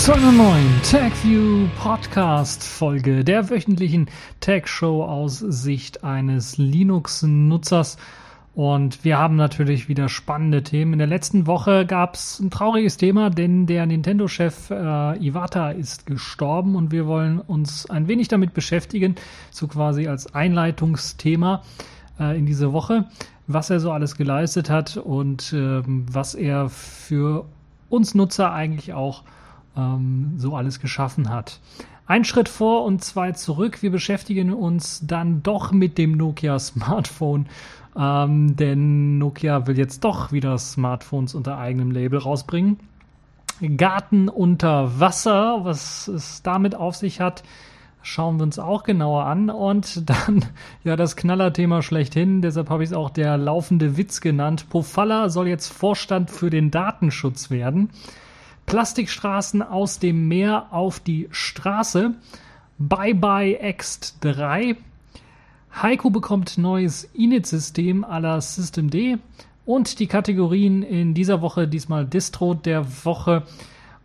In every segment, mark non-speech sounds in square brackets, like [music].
zu einer neuen TagView Podcast Folge der wöchentlichen Tag Show aus Sicht eines Linux-Nutzers. Und wir haben natürlich wieder spannende Themen. In der letzten Woche gab es ein trauriges Thema, denn der Nintendo-Chef äh, Iwata ist gestorben und wir wollen uns ein wenig damit beschäftigen, so quasi als Einleitungsthema äh, in diese Woche, was er so alles geleistet hat und äh, was er für uns Nutzer eigentlich auch ähm, so alles geschaffen hat. Ein Schritt vor und zwei zurück. Wir beschäftigen uns dann doch mit dem Nokia Smartphone, ähm, denn Nokia will jetzt doch wieder Smartphones unter eigenem Label rausbringen. Garten unter Wasser, was es damit auf sich hat, schauen wir uns auch genauer an. Und dann, [laughs] ja, das Knallerthema schlechthin, deshalb habe ich es auch der laufende Witz genannt. Pofalla soll jetzt Vorstand für den Datenschutz werden. Plastikstraßen aus dem Meer auf die Straße. Bye bye Ext 3. Heiko bekommt neues Init-System à la System D. Und die Kategorien in dieser Woche, diesmal Distro der Woche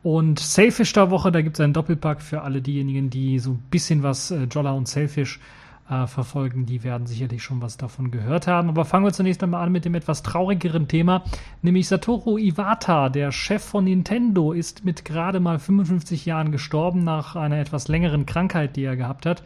und Sailfish der Woche. Da gibt es einen Doppelpack für alle diejenigen, die so ein bisschen was äh, Jolla und Sailfish äh, verfolgen, die werden sicherlich schon was davon gehört haben. Aber fangen wir zunächst einmal an mit dem etwas traurigeren Thema, nämlich Satoru Iwata, der Chef von Nintendo, ist mit gerade mal 55 Jahren gestorben nach einer etwas längeren Krankheit, die er gehabt hat.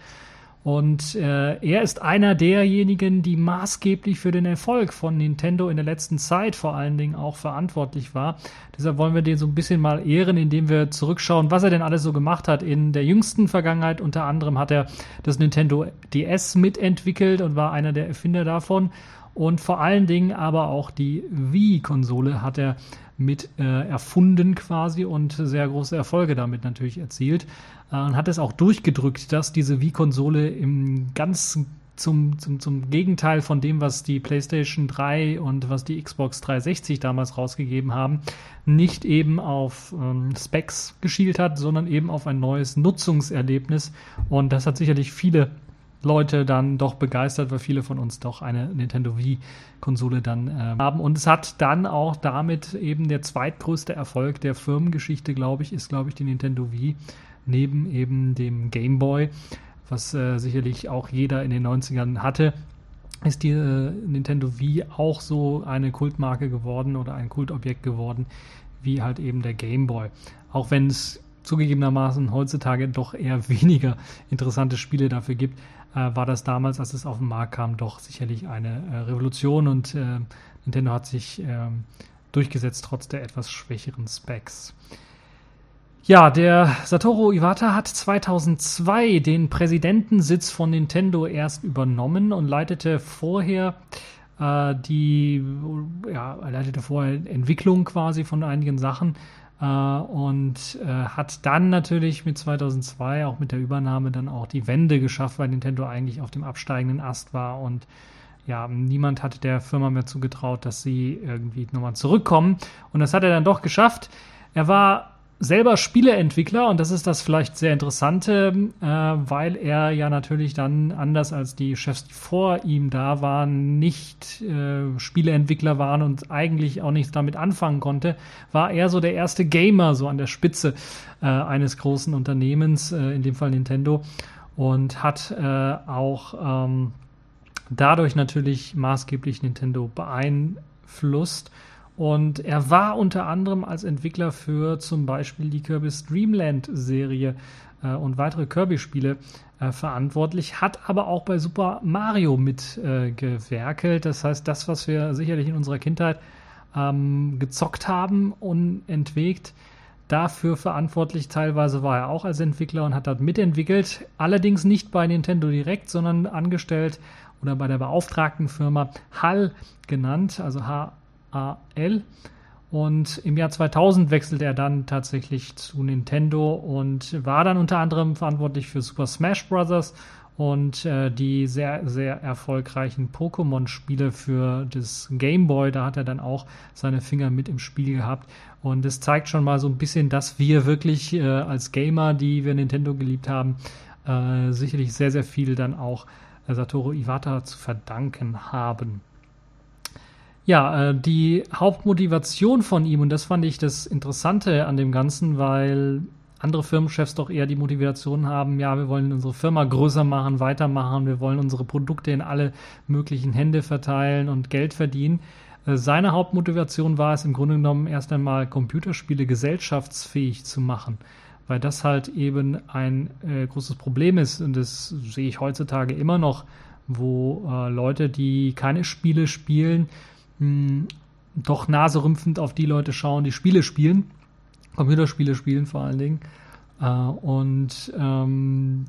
Und äh, er ist einer derjenigen, die maßgeblich für den Erfolg von Nintendo in der letzten Zeit vor allen Dingen auch verantwortlich war. Deshalb wollen wir den so ein bisschen mal ehren, indem wir zurückschauen, was er denn alles so gemacht hat in der jüngsten Vergangenheit. Unter anderem hat er das Nintendo DS mitentwickelt und war einer der Erfinder davon. Und vor allen Dingen aber auch die Wii-Konsole hat er mit äh, erfunden quasi und sehr große Erfolge damit natürlich erzielt. Äh, und hat es auch durchgedrückt, dass diese Wii-Konsole im ganz zum, zum, zum Gegenteil von dem, was die PlayStation 3 und was die Xbox 360 damals rausgegeben haben, nicht eben auf ähm, Specs geschielt hat, sondern eben auf ein neues Nutzungserlebnis. Und das hat sicherlich viele Leute dann doch begeistert, weil viele von uns doch eine Nintendo Wii-Konsole dann äh, haben. Und es hat dann auch damit eben der zweitgrößte Erfolg der Firmengeschichte, glaube ich, ist, glaube ich, die Nintendo Wii neben eben dem Game Boy, was äh, sicherlich auch jeder in den 90ern hatte. Ist die äh, Nintendo Wii auch so eine Kultmarke geworden oder ein Kultobjekt geworden, wie halt eben der Game Boy. Auch wenn es zugegebenermaßen heutzutage doch eher [laughs] weniger interessante Spiele dafür gibt, äh, war das damals, als es auf den Markt kam, doch sicherlich eine äh, Revolution und äh, Nintendo hat sich ähm, durchgesetzt trotz der etwas schwächeren Specs. Ja, der Satoru Iwata hat 2002 den Präsidentensitz von Nintendo erst übernommen und leitete vorher äh, die, ja, leitete vorher Entwicklung quasi von einigen Sachen äh, und äh, hat dann natürlich mit 2002 auch mit der Übernahme dann auch die Wende geschafft, weil Nintendo eigentlich auf dem absteigenden Ast war und ja, niemand hatte der Firma mehr zugetraut, dass sie irgendwie nochmal zurückkommen. Und das hat er dann doch geschafft. Er war selber Spieleentwickler und das ist das vielleicht sehr Interessante, äh, weil er ja natürlich dann anders als die Chefs, vor ihm da waren, nicht äh, Spieleentwickler waren und eigentlich auch nichts damit anfangen konnte, war er so der erste Gamer so an der Spitze äh, eines großen Unternehmens, äh, in dem Fall Nintendo und hat äh, auch ähm, dadurch natürlich maßgeblich Nintendo beeinflusst und er war unter anderem als Entwickler für zum Beispiel die Kirby's Dreamland Serie äh, und weitere Kirby-Spiele äh, verantwortlich, hat aber auch bei Super Mario mitgewerkelt. Äh, das heißt, das, was wir sicherlich in unserer Kindheit ähm, gezockt haben, unentwegt, dafür verantwortlich. Teilweise war er auch als Entwickler und hat dort mitentwickelt. Allerdings nicht bei Nintendo direkt, sondern angestellt oder bei der beauftragten Firma HAL genannt, also H AL. Und im Jahr 2000 wechselte er dann tatsächlich zu Nintendo und war dann unter anderem verantwortlich für Super Smash Bros. und äh, die sehr, sehr erfolgreichen Pokémon-Spiele für das Game Boy. Da hat er dann auch seine Finger mit im Spiel gehabt. Und es zeigt schon mal so ein bisschen, dass wir wirklich äh, als Gamer, die wir Nintendo geliebt haben, äh, sicherlich sehr, sehr viel dann auch Satoru Iwata zu verdanken haben. Ja, äh, die Hauptmotivation von ihm, und das fand ich das Interessante an dem Ganzen, weil andere Firmenchefs doch eher die Motivation haben, ja, wir wollen unsere Firma größer machen, weitermachen, wir wollen unsere Produkte in alle möglichen Hände verteilen und Geld verdienen. Äh, seine Hauptmotivation war es im Grunde genommen erst einmal Computerspiele gesellschaftsfähig zu machen, weil das halt eben ein äh, großes Problem ist und das sehe ich heutzutage immer noch, wo äh, Leute, die keine Spiele spielen, mh, hm, doch naserümpfend auf die Leute schauen, die Spiele spielen, Computerspiele spielen vor allen Dingen. Äh, und ähm,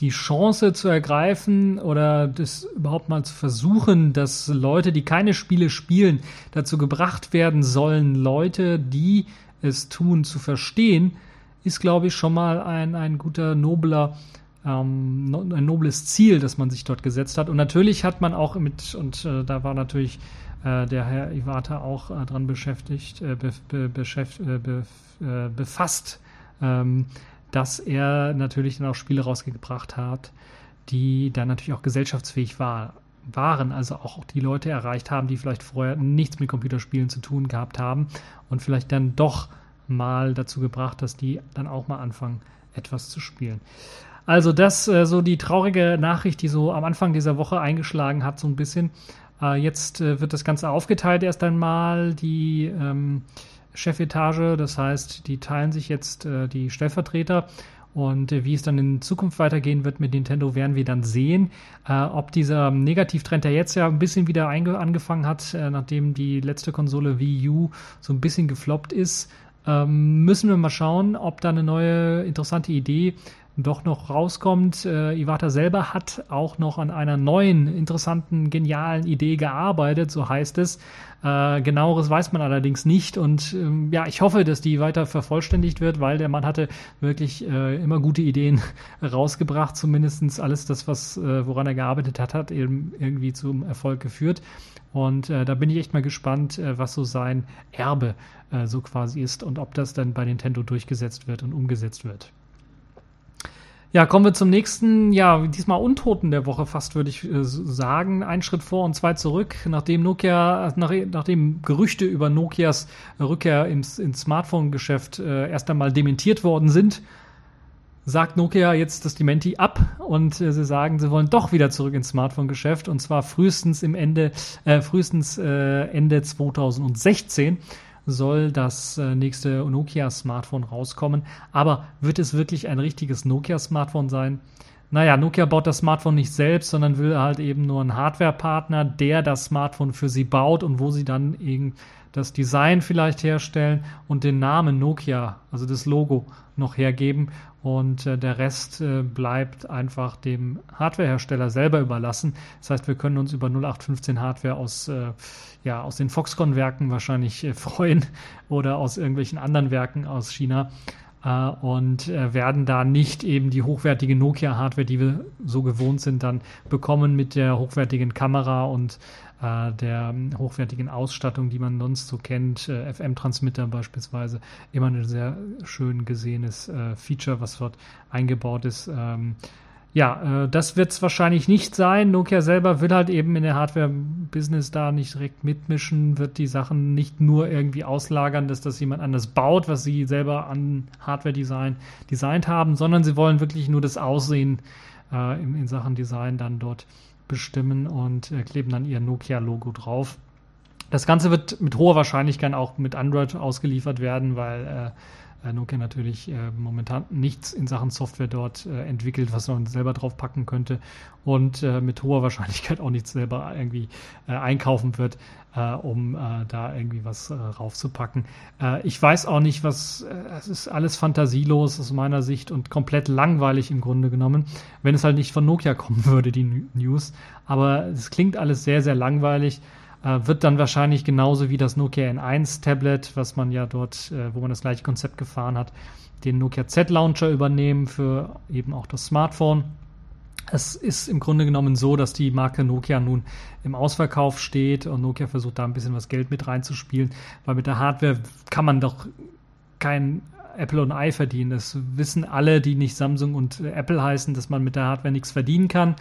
die Chance zu ergreifen oder das überhaupt mal zu versuchen, dass Leute, die keine Spiele spielen, dazu gebracht werden sollen, Leute, die es tun, zu verstehen, ist, glaube ich, schon mal ein, ein guter, nobler, ähm, ein nobles Ziel, das man sich dort gesetzt hat. Und natürlich hat man auch mit, und äh, da war natürlich der Herr Iwata auch äh, dran beschäftigt, äh, be, be, beschäft, äh, be, äh, befasst, ähm, dass er natürlich dann auch Spiele rausgebracht hat, die dann natürlich auch gesellschaftsfähig war, waren, also auch die Leute erreicht haben, die vielleicht vorher nichts mit Computerspielen zu tun gehabt haben und vielleicht dann doch mal dazu gebracht, dass die dann auch mal anfangen, etwas zu spielen. Also das äh, so die traurige Nachricht, die so am Anfang dieser Woche eingeschlagen hat, so ein bisschen. Äh, jetzt äh, wird das Ganze aufgeteilt erst einmal. Die ähm, Chefetage. Das heißt, die teilen sich jetzt äh, die Stellvertreter. Und äh, wie es dann in Zukunft weitergehen wird mit Nintendo, werden wir dann sehen. Äh, ob dieser Negativtrend, der jetzt ja ein bisschen wieder angefangen hat, nachdem die letzte Konsole Wii U so ein bisschen gefloppt ist, ähm, müssen wir mal schauen, ob da eine neue interessante Idee doch noch rauskommt. Äh, Iwata selber hat auch noch an einer neuen, interessanten, genialen Idee gearbeitet, so heißt es. Äh, genaueres weiß man allerdings nicht und ähm, ja, ich hoffe, dass die weiter vervollständigt wird, weil der Mann hatte wirklich äh, immer gute Ideen [laughs] rausgebracht, zumindestens alles das, was, äh, woran er gearbeitet hat, hat eben irgendwie zum Erfolg geführt. Und äh, da bin ich echt mal gespannt, äh, was so sein Erbe äh, so quasi ist und ob das dann bei Nintendo durchgesetzt wird und umgesetzt wird. Ja, kommen wir zum nächsten, ja, diesmal Untoten der Woche fast, würde ich äh, sagen. Ein Schritt vor und zwei zurück. Nachdem Nokia, nach, nachdem Gerüchte über Nokias Rückkehr ins, ins Smartphone-Geschäft äh, erst einmal dementiert worden sind, sagt Nokia jetzt das Dementi ab und äh, sie sagen, sie wollen doch wieder zurück ins Smartphone-Geschäft und zwar frühestens im Ende, äh, frühestens äh, Ende 2016 soll das äh, nächste Nokia-Smartphone rauskommen. Aber wird es wirklich ein richtiges Nokia-Smartphone sein? Naja, Nokia baut das Smartphone nicht selbst, sondern will halt eben nur einen Hardware-Partner, der das Smartphone für sie baut und wo sie dann eben das Design vielleicht herstellen und den Namen Nokia, also das Logo, noch hergeben. Und äh, der Rest äh, bleibt einfach dem Hardwarehersteller selber überlassen. Das heißt, wir können uns über 0815 Hardware aus, äh, ja, aus den Foxconn-Werken wahrscheinlich äh, [laughs] freuen oder aus irgendwelchen anderen Werken aus China äh, und äh, werden da nicht eben die hochwertige Nokia-Hardware, die wir so gewohnt sind, dann bekommen mit der hochwertigen Kamera und äh, der hochwertigen Ausstattung, die man sonst so kennt, äh, FM-Transmitter beispielsweise, immer ein sehr schön gesehenes äh, Feature, was dort eingebaut ist. Ähm, ja, das wird es wahrscheinlich nicht sein. Nokia selber will halt eben in der Hardware-Business da nicht direkt mitmischen, wird die Sachen nicht nur irgendwie auslagern, dass das jemand anders baut, was sie selber an Hardware-Design designt haben, sondern sie wollen wirklich nur das Aussehen in Sachen Design dann dort bestimmen und äh, kleben dann ihr Nokia-Logo drauf. Das Ganze wird mit hoher Wahrscheinlichkeit auch mit Android ausgeliefert werden, weil äh, Nokia natürlich äh, momentan nichts in Sachen Software dort äh, entwickelt, was man selber drauf packen könnte und äh, mit hoher Wahrscheinlichkeit auch nichts selber irgendwie einkaufen wird äh, um äh, da irgendwie was äh, raufzupacken. Äh, ich weiß auch nicht, was, äh, es ist alles fantasielos aus meiner Sicht und komplett langweilig im Grunde genommen, wenn es halt nicht von Nokia kommen [laughs] würde, die News. Aber es klingt alles sehr, sehr langweilig. Äh, wird dann wahrscheinlich genauso wie das Nokia N1 Tablet, was man ja dort, äh, wo man das gleiche Konzept gefahren hat, den Nokia Z Launcher übernehmen für eben auch das Smartphone es ist im Grunde genommen so, dass die Marke Nokia nun im Ausverkauf steht und Nokia versucht da ein bisschen was Geld mit reinzuspielen, weil mit der Hardware kann man doch kein Apple und i verdienen. Das wissen alle, die nicht Samsung und Apple heißen, dass man mit der Hardware nichts verdienen kann.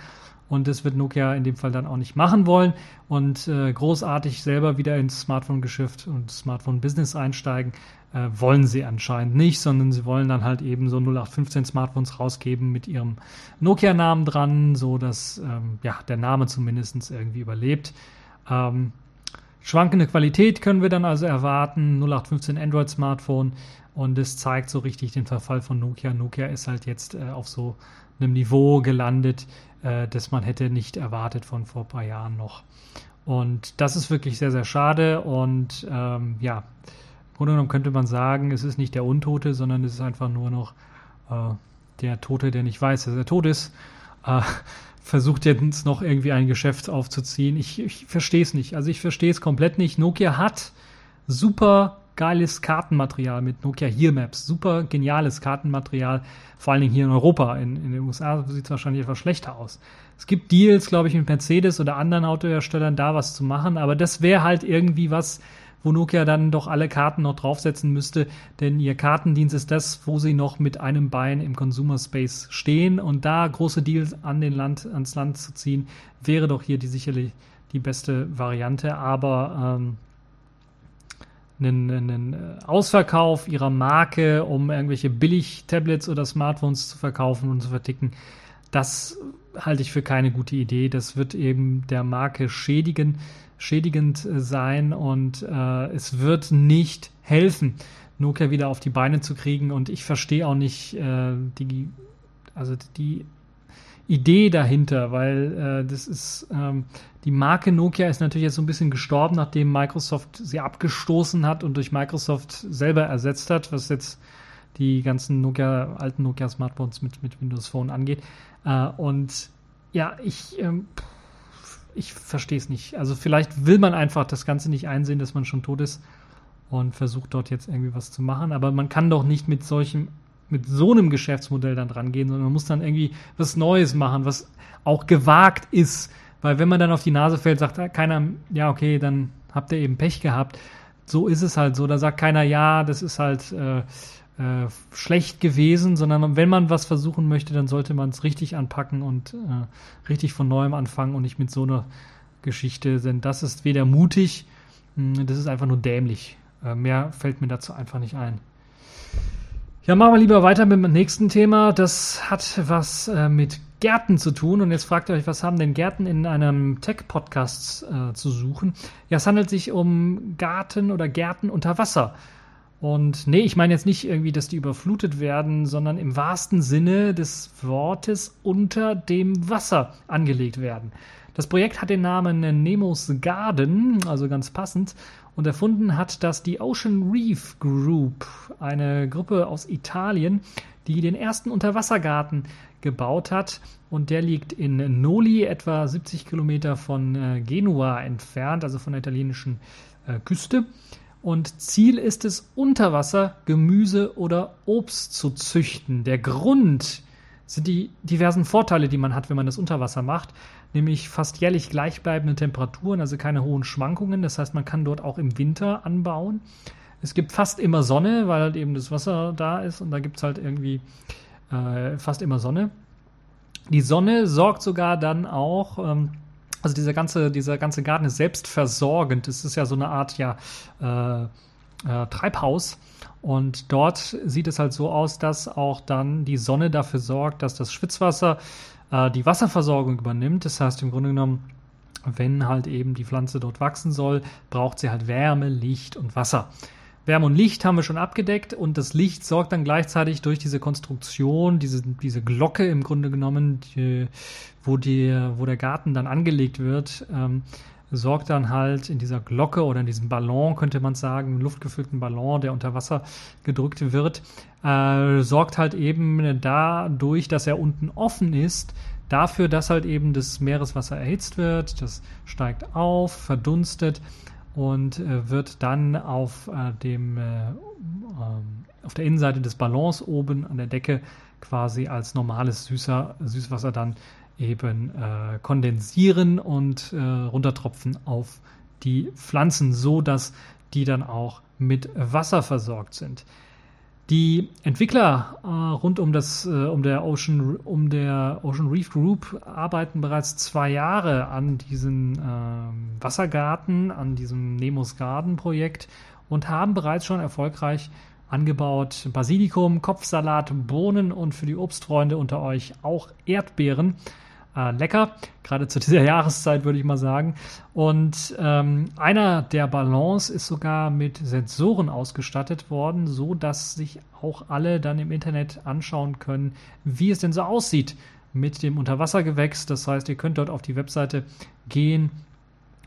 Und das wird Nokia in dem Fall dann auch nicht machen wollen und äh, großartig selber wieder ins Smartphone-Geschäft und Smartphone-Business einsteigen, äh, wollen sie anscheinend nicht, sondern sie wollen dann halt eben so 0815 Smartphones rausgeben mit ihrem Nokia-Namen dran, so dass ähm, ja, der Name zumindest irgendwie überlebt. Ähm, schwankende Qualität können wir dann also erwarten, 0815 Android-Smartphone und es zeigt so richtig den Verfall von Nokia. Nokia ist halt jetzt äh, auf so einem Niveau gelandet, äh, das man hätte nicht erwartet von vor ein paar Jahren noch. Und das ist wirklich sehr, sehr schade. Und ähm, ja, im Grunde genommen könnte man sagen, es ist nicht der Untote, sondern es ist einfach nur noch äh, der Tote, der nicht weiß, dass er tot ist. Äh, [laughs] versucht jetzt noch irgendwie ein Geschäft aufzuziehen. Ich, ich verstehe es nicht. Also ich verstehe es komplett nicht. Nokia hat super geiles Kartenmaterial mit Nokia Here Maps. Super geniales Kartenmaterial, vor allen Dingen hier in Europa. In, in den USA sieht es wahrscheinlich etwas schlechter aus. Es gibt Deals, glaube ich, mit Mercedes oder anderen Autoherstellern, da was zu machen, aber das wäre halt irgendwie was, wo Nokia dann doch alle Karten noch draufsetzen müsste, denn ihr Kartendienst ist das, wo sie noch mit einem Bein im Consumer Space stehen und da große Deals an den Land, ans Land zu ziehen, wäre doch hier die sicherlich die beste Variante, aber ähm, einen, einen äh, Ausverkauf ihrer Marke, um irgendwelche Billig-Tablets oder Smartphones zu verkaufen und zu verticken, das halte ich für keine gute Idee. Das wird eben der Marke schädigen, schädigend äh, sein und äh, es wird nicht helfen, Nokia wieder auf die Beine zu kriegen. Und ich verstehe auch nicht äh, die, also die Idee dahinter, weil äh, das ist ähm, die Marke Nokia ist natürlich jetzt so ein bisschen gestorben, nachdem Microsoft sie abgestoßen hat und durch Microsoft selber ersetzt hat, was jetzt die ganzen Nokia, alten Nokia Smartphones mit, mit Windows Phone angeht. Äh, und ja, ich, ähm, ich verstehe es nicht. Also vielleicht will man einfach das Ganze nicht einsehen, dass man schon tot ist und versucht dort jetzt irgendwie was zu machen. Aber man kann doch nicht mit solchem mit so einem Geschäftsmodell dann dran gehen, sondern man muss dann irgendwie was Neues machen, was auch gewagt ist. Weil wenn man dann auf die Nase fällt, sagt keiner, ja, okay, dann habt ihr eben Pech gehabt. So ist es halt so. Da sagt keiner, ja, das ist halt äh, äh, schlecht gewesen, sondern wenn man was versuchen möchte, dann sollte man es richtig anpacken und äh, richtig von neuem anfangen und nicht mit so einer Geschichte. Denn das ist weder mutig, hm, das ist einfach nur dämlich. Äh, mehr fällt mir dazu einfach nicht ein. Ja, machen wir lieber weiter mit dem nächsten Thema. Das hat was äh, mit Gärten zu tun. Und jetzt fragt ihr euch, was haben denn Gärten in einem Tech-Podcast äh, zu suchen? Ja, es handelt sich um Garten oder Gärten unter Wasser. Und nee, ich meine jetzt nicht irgendwie, dass die überflutet werden, sondern im wahrsten Sinne des Wortes unter dem Wasser angelegt werden. Das Projekt hat den Namen Nemos Garden, also ganz passend, und erfunden hat das die Ocean Reef Group, eine Gruppe aus Italien, die den ersten Unterwassergarten gebaut hat. Und der liegt in Noli, etwa 70 Kilometer von äh, Genua entfernt, also von der italienischen äh, Küste. Und Ziel ist es, unter Wasser Gemüse oder Obst zu züchten. Der Grund sind die diversen Vorteile, die man hat, wenn man das unter Wasser macht nämlich fast jährlich gleichbleibende Temperaturen, also keine hohen Schwankungen. Das heißt, man kann dort auch im Winter anbauen. Es gibt fast immer Sonne, weil halt eben das Wasser da ist und da gibt es halt irgendwie äh, fast immer Sonne. Die Sonne sorgt sogar dann auch, ähm, also dieser ganze, dieser ganze Garten ist selbstversorgend. Es ist ja so eine Art ja, äh, äh, Treibhaus. Und dort sieht es halt so aus, dass auch dann die Sonne dafür sorgt, dass das Schwitzwasser äh, die Wasserversorgung übernimmt. Das heißt im Grunde genommen, wenn halt eben die Pflanze dort wachsen soll, braucht sie halt Wärme, Licht und Wasser. Wärme und Licht haben wir schon abgedeckt und das Licht sorgt dann gleichzeitig durch diese Konstruktion, diese, diese Glocke im Grunde genommen, die, wo, die, wo der Garten dann angelegt wird, ähm, sorgt dann halt in dieser Glocke oder in diesem Ballon, könnte man sagen, luftgefüllten Ballon, der unter Wasser gedrückt wird, äh, sorgt halt eben dadurch, dass er unten offen ist, dafür, dass halt eben das Meereswasser erhitzt wird, das steigt auf, verdunstet und äh, wird dann auf äh, dem äh, ähm, auf der Innenseite des Ballons oben an der Decke quasi als normales süßer, Süßwasser dann eben äh, kondensieren und äh, runtertropfen auf die Pflanzen, so dass die dann auch mit Wasser versorgt sind. Die Entwickler äh, rund um das, äh, um der Ocean, um der Ocean Reef Group arbeiten bereits zwei Jahre an diesem äh, Wassergarten, an diesem Nemos Garden Projekt und haben bereits schon erfolgreich angebaut Basilikum, Kopfsalat, Bohnen und für die Obstfreunde unter euch auch Erdbeeren äh, lecker, gerade zu dieser [laughs] Jahreszeit würde ich mal sagen. Und ähm, einer der Ballons ist sogar mit Sensoren ausgestattet worden, so dass sich auch alle dann im Internet anschauen können, wie es denn so aussieht mit dem Unterwassergewächs. Das heißt, ihr könnt dort auf die Webseite gehen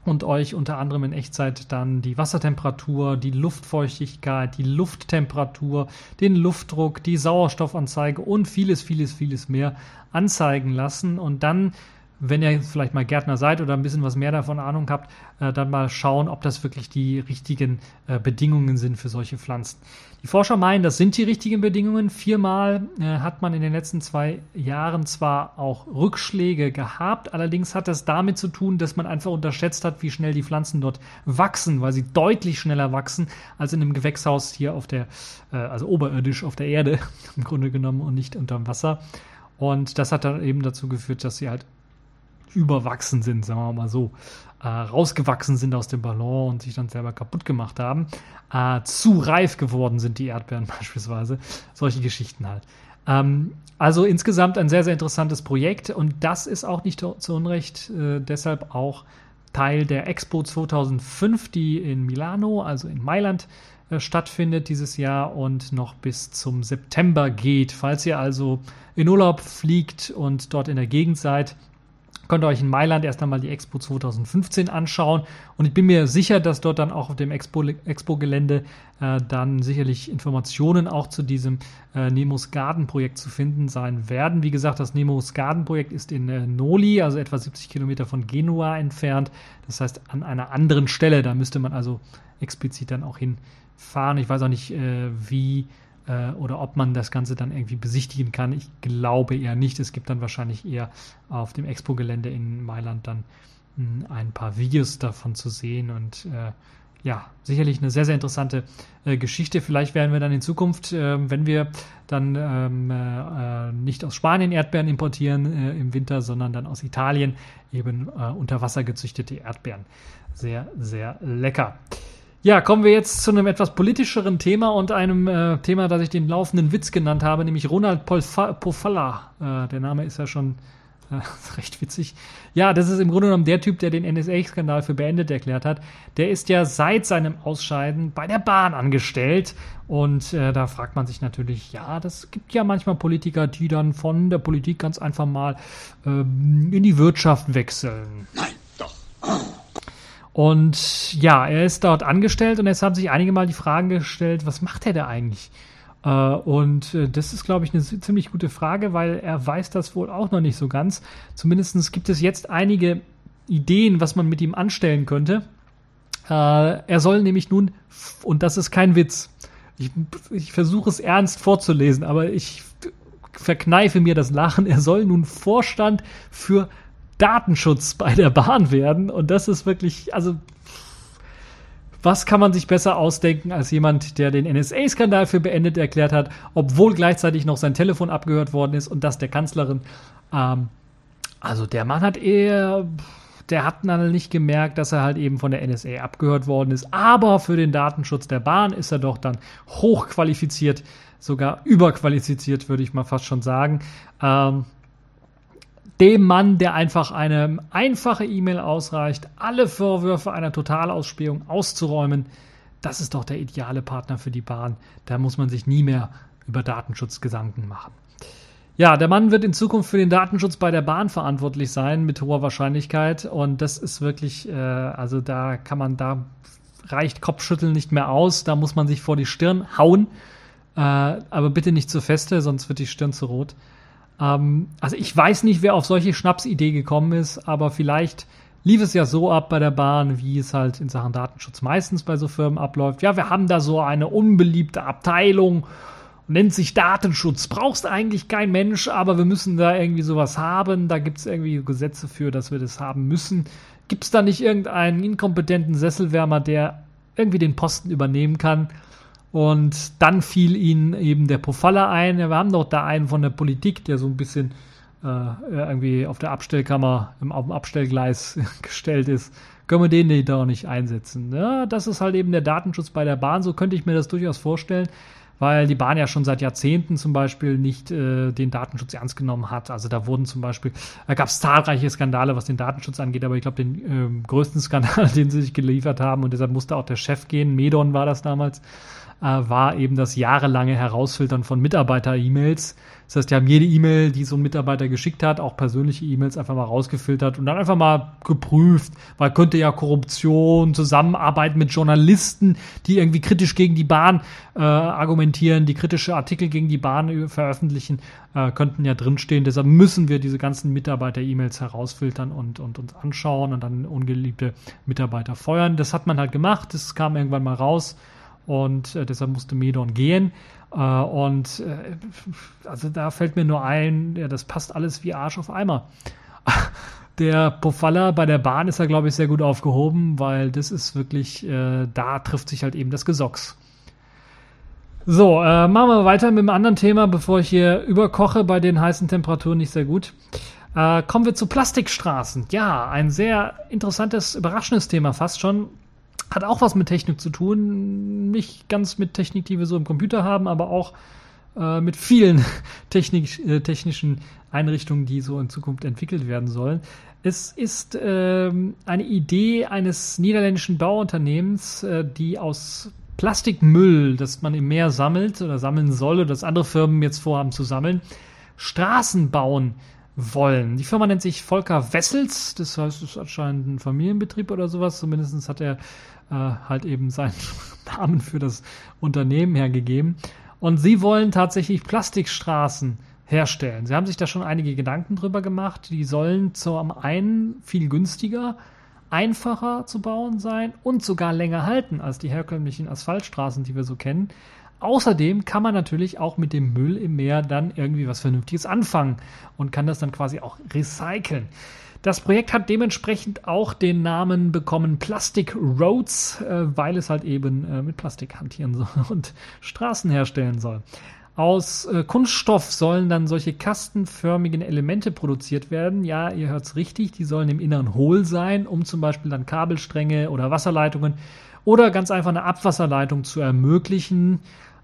und euch unter anderem in Echtzeit dann die Wassertemperatur, die Luftfeuchtigkeit, die Lufttemperatur, den Luftdruck, die Sauerstoffanzeige und vieles, vieles, vieles mehr anzeigen lassen. Und dann wenn ihr vielleicht mal Gärtner seid oder ein bisschen was mehr davon Ahnung habt, äh, dann mal schauen, ob das wirklich die richtigen äh, Bedingungen sind für solche Pflanzen. Die Forscher meinen, das sind die richtigen Bedingungen. Viermal äh, hat man in den letzten zwei Jahren zwar auch Rückschläge gehabt, allerdings hat das damit zu tun, dass man einfach unterschätzt hat, wie schnell die Pflanzen dort wachsen, weil sie deutlich schneller wachsen als in einem Gewächshaus hier auf der, äh, also oberirdisch auf der Erde [laughs] im Grunde genommen und nicht unterm Wasser. Und das hat dann eben dazu geführt, dass sie halt überwachsen sind, sagen wir mal so, äh, rausgewachsen sind aus dem Ballon und sich dann selber kaputt gemacht haben. Äh, zu reif geworden sind die Erdbeeren [laughs] beispielsweise. Solche Geschichten halt. Ähm, also insgesamt ein sehr, sehr interessantes Projekt und das ist auch nicht zu Unrecht äh, deshalb auch Teil der Expo 2005, die in Milano, also in Mailand, äh, stattfindet dieses Jahr und noch bis zum September geht. Falls ihr also in Urlaub fliegt und dort in der Gegend seid, könnt ihr euch in Mailand erst einmal die Expo 2015 anschauen. Und ich bin mir sicher, dass dort dann auch auf dem Expo-Gelände äh, dann sicherlich Informationen auch zu diesem äh, Nemos Garden-Projekt zu finden sein werden. Wie gesagt, das Nemos Garden-Projekt ist in äh, Noli, also etwa 70 Kilometer von Genua entfernt. Das heißt, an einer anderen Stelle. Da müsste man also explizit dann auch hinfahren. Ich weiß auch nicht, äh, wie äh, oder ob man das Ganze dann irgendwie besichtigen kann. Ich glaube eher nicht. Es gibt dann wahrscheinlich eher auf dem Expo-Gelände in Mailand dann hm, ein paar Videos davon zu sehen und äh, ja, sicherlich eine sehr, sehr interessante äh, Geschichte. Vielleicht werden wir dann in Zukunft, äh, wenn wir dann ähm, äh, nicht aus Spanien Erdbeeren importieren äh, im Winter, sondern dann aus Italien eben äh, unter Wasser gezüchtete Erdbeeren. Sehr, sehr lecker. Ja, kommen wir jetzt zu einem etwas politischeren Thema und einem äh, Thema, das ich den laufenden Witz genannt habe, nämlich Ronald Pofalla. Äh, der Name ist ja schon äh, [laughs] recht witzig. Ja, das ist im Grunde genommen der Typ, der den NSA-Skandal für beendet erklärt hat. Der ist ja seit seinem Ausscheiden bei der Bahn angestellt. Und äh, da fragt man sich natürlich, ja, das gibt ja manchmal Politiker, die dann von der Politik ganz einfach mal ähm, in die Wirtschaft wechseln. Nein. Und ja, er ist dort angestellt und jetzt haben sich einige mal die Fragen gestellt, was macht er da eigentlich? Äh, und äh, das ist, glaube ich, eine ziemlich gute Frage, weil er weiß das wohl auch noch nicht so ganz. Zumindest gibt es jetzt einige Ideen, was man mit ihm anstellen könnte. Äh, er soll nämlich nun, und das ist kein Witz, ich, ich versuche es ernst vorzulesen, aber ich verkneife mir das Lachen. Er soll nun Vorstand für Datenschutz bei der Bahn werden. Und das ist wirklich, also was kann man sich besser ausdenken als jemand, der den NSA-Skandal für beendet erklärt hat, obwohl gleichzeitig noch sein Telefon abgehört worden ist und das der Kanzlerin. Ähm, also der Mann hat eher, der hat dann nicht gemerkt, dass er halt eben von der NSA abgehört worden ist. Aber für den Datenschutz der Bahn ist er doch dann hochqualifiziert, sogar überqualifiziert, würde ich mal fast schon sagen. Ähm, dem Mann, der einfach eine einfache E-Mail ausreicht, alle Vorwürfe einer Totalausspähung auszuräumen, das ist doch der ideale Partner für die Bahn. Da muss man sich nie mehr über Datenschutz Gedanken machen. Ja, der Mann wird in Zukunft für den Datenschutz bei der Bahn verantwortlich sein, mit hoher Wahrscheinlichkeit. Und das ist wirklich, äh, also da kann man, da reicht Kopfschütteln nicht mehr aus. Da muss man sich vor die Stirn hauen. Äh, aber bitte nicht zu feste, sonst wird die Stirn zu rot. Ähm, also ich weiß nicht, wer auf solche Schnapsidee gekommen ist, aber vielleicht lief es ja so ab bei der Bahn, wie es halt in Sachen Datenschutz meistens bei so Firmen abläuft. Ja, wir haben da so eine unbeliebte Abteilung, nennt sich Datenschutz. Brauchst eigentlich kein Mensch, aber wir müssen da irgendwie sowas haben. Da gibt es irgendwie Gesetze für, dass wir das haben müssen. Gibt es da nicht irgendeinen inkompetenten Sesselwärmer, der irgendwie den Posten übernehmen kann? Und dann fiel ihnen eben der Pofalla ein. Wir haben doch da einen von der Politik, der so ein bisschen äh, irgendwie auf der Abstellkammer, im, auf dem Abstellgleis [laughs] gestellt ist. Können wir den da nicht einsetzen? Ja, das ist halt eben der Datenschutz bei der Bahn. So könnte ich mir das durchaus vorstellen weil die Bahn ja schon seit Jahrzehnten zum Beispiel nicht äh, den Datenschutz ernst genommen hat. Also da wurden zum Beispiel, da gab es zahlreiche Skandale, was den Datenschutz angeht, aber ich glaube, den äh, größten [laughs] Skandal, den sie sich geliefert haben, und deshalb musste auch der Chef gehen, Medon war das damals, war eben das jahrelange Herausfiltern von Mitarbeiter-E-Mails. Das heißt, die haben jede E-Mail, die so ein Mitarbeiter geschickt hat, auch persönliche E-Mails einfach mal rausgefiltert und dann einfach mal geprüft, weil könnte ja Korruption, Zusammenarbeit mit Journalisten, die irgendwie kritisch gegen die Bahn äh, argumentieren, die kritische Artikel gegen die Bahn veröffentlichen, äh, könnten ja drinstehen. Deshalb müssen wir diese ganzen Mitarbeiter-E-Mails herausfiltern und, und uns anschauen und dann ungeliebte Mitarbeiter feuern. Das hat man halt gemacht, das kam irgendwann mal raus und äh, deshalb musste Medon gehen. Äh, und äh, also da fällt mir nur ein, ja, das passt alles wie Arsch auf Eimer. [laughs] Der Pofalla bei der Bahn ist ja, glaube ich, sehr gut aufgehoben, weil das ist wirklich, äh, da trifft sich halt eben das Gesocks. So, äh, machen wir weiter mit einem anderen Thema, bevor ich hier überkoche bei den heißen Temperaturen nicht sehr gut. Äh, kommen wir zu Plastikstraßen. Ja, ein sehr interessantes, überraschendes Thema fast schon. Hat auch was mit Technik zu tun. Nicht ganz mit Technik, die wir so im Computer haben, aber auch äh, mit vielen [laughs] Technik, äh, technischen Einrichtungen, die so in Zukunft entwickelt werden sollen. Es ist ähm, eine Idee eines niederländischen Bauunternehmens, äh, die aus Plastikmüll, das man im Meer sammelt oder sammeln soll, oder das andere Firmen jetzt vorhaben zu sammeln, Straßen bauen wollen. Die Firma nennt sich Volker Wessels, das heißt, es ist anscheinend ein Familienbetrieb oder sowas. Zumindest hat er äh, halt eben seinen [laughs] Namen für das Unternehmen hergegeben. Und sie wollen tatsächlich Plastikstraßen herstellen. Sie haben sich da schon einige Gedanken drüber gemacht. Die sollen zum einen viel günstiger, einfacher zu bauen sein und sogar länger halten als die herkömmlichen Asphaltstraßen, die wir so kennen. Außerdem kann man natürlich auch mit dem Müll im Meer dann irgendwie was Vernünftiges anfangen und kann das dann quasi auch recyceln. Das Projekt hat dementsprechend auch den Namen bekommen Plastic Roads, äh, weil es halt eben äh, mit Plastik hantieren soll [laughs] und Straßen herstellen soll. Aus äh, Kunststoff sollen dann solche kastenförmigen Elemente produziert werden. Ja, ihr hört's richtig, die sollen im Inneren hohl sein, um zum Beispiel dann Kabelstränge oder Wasserleitungen oder ganz einfach eine Abwasserleitung zu ermöglichen.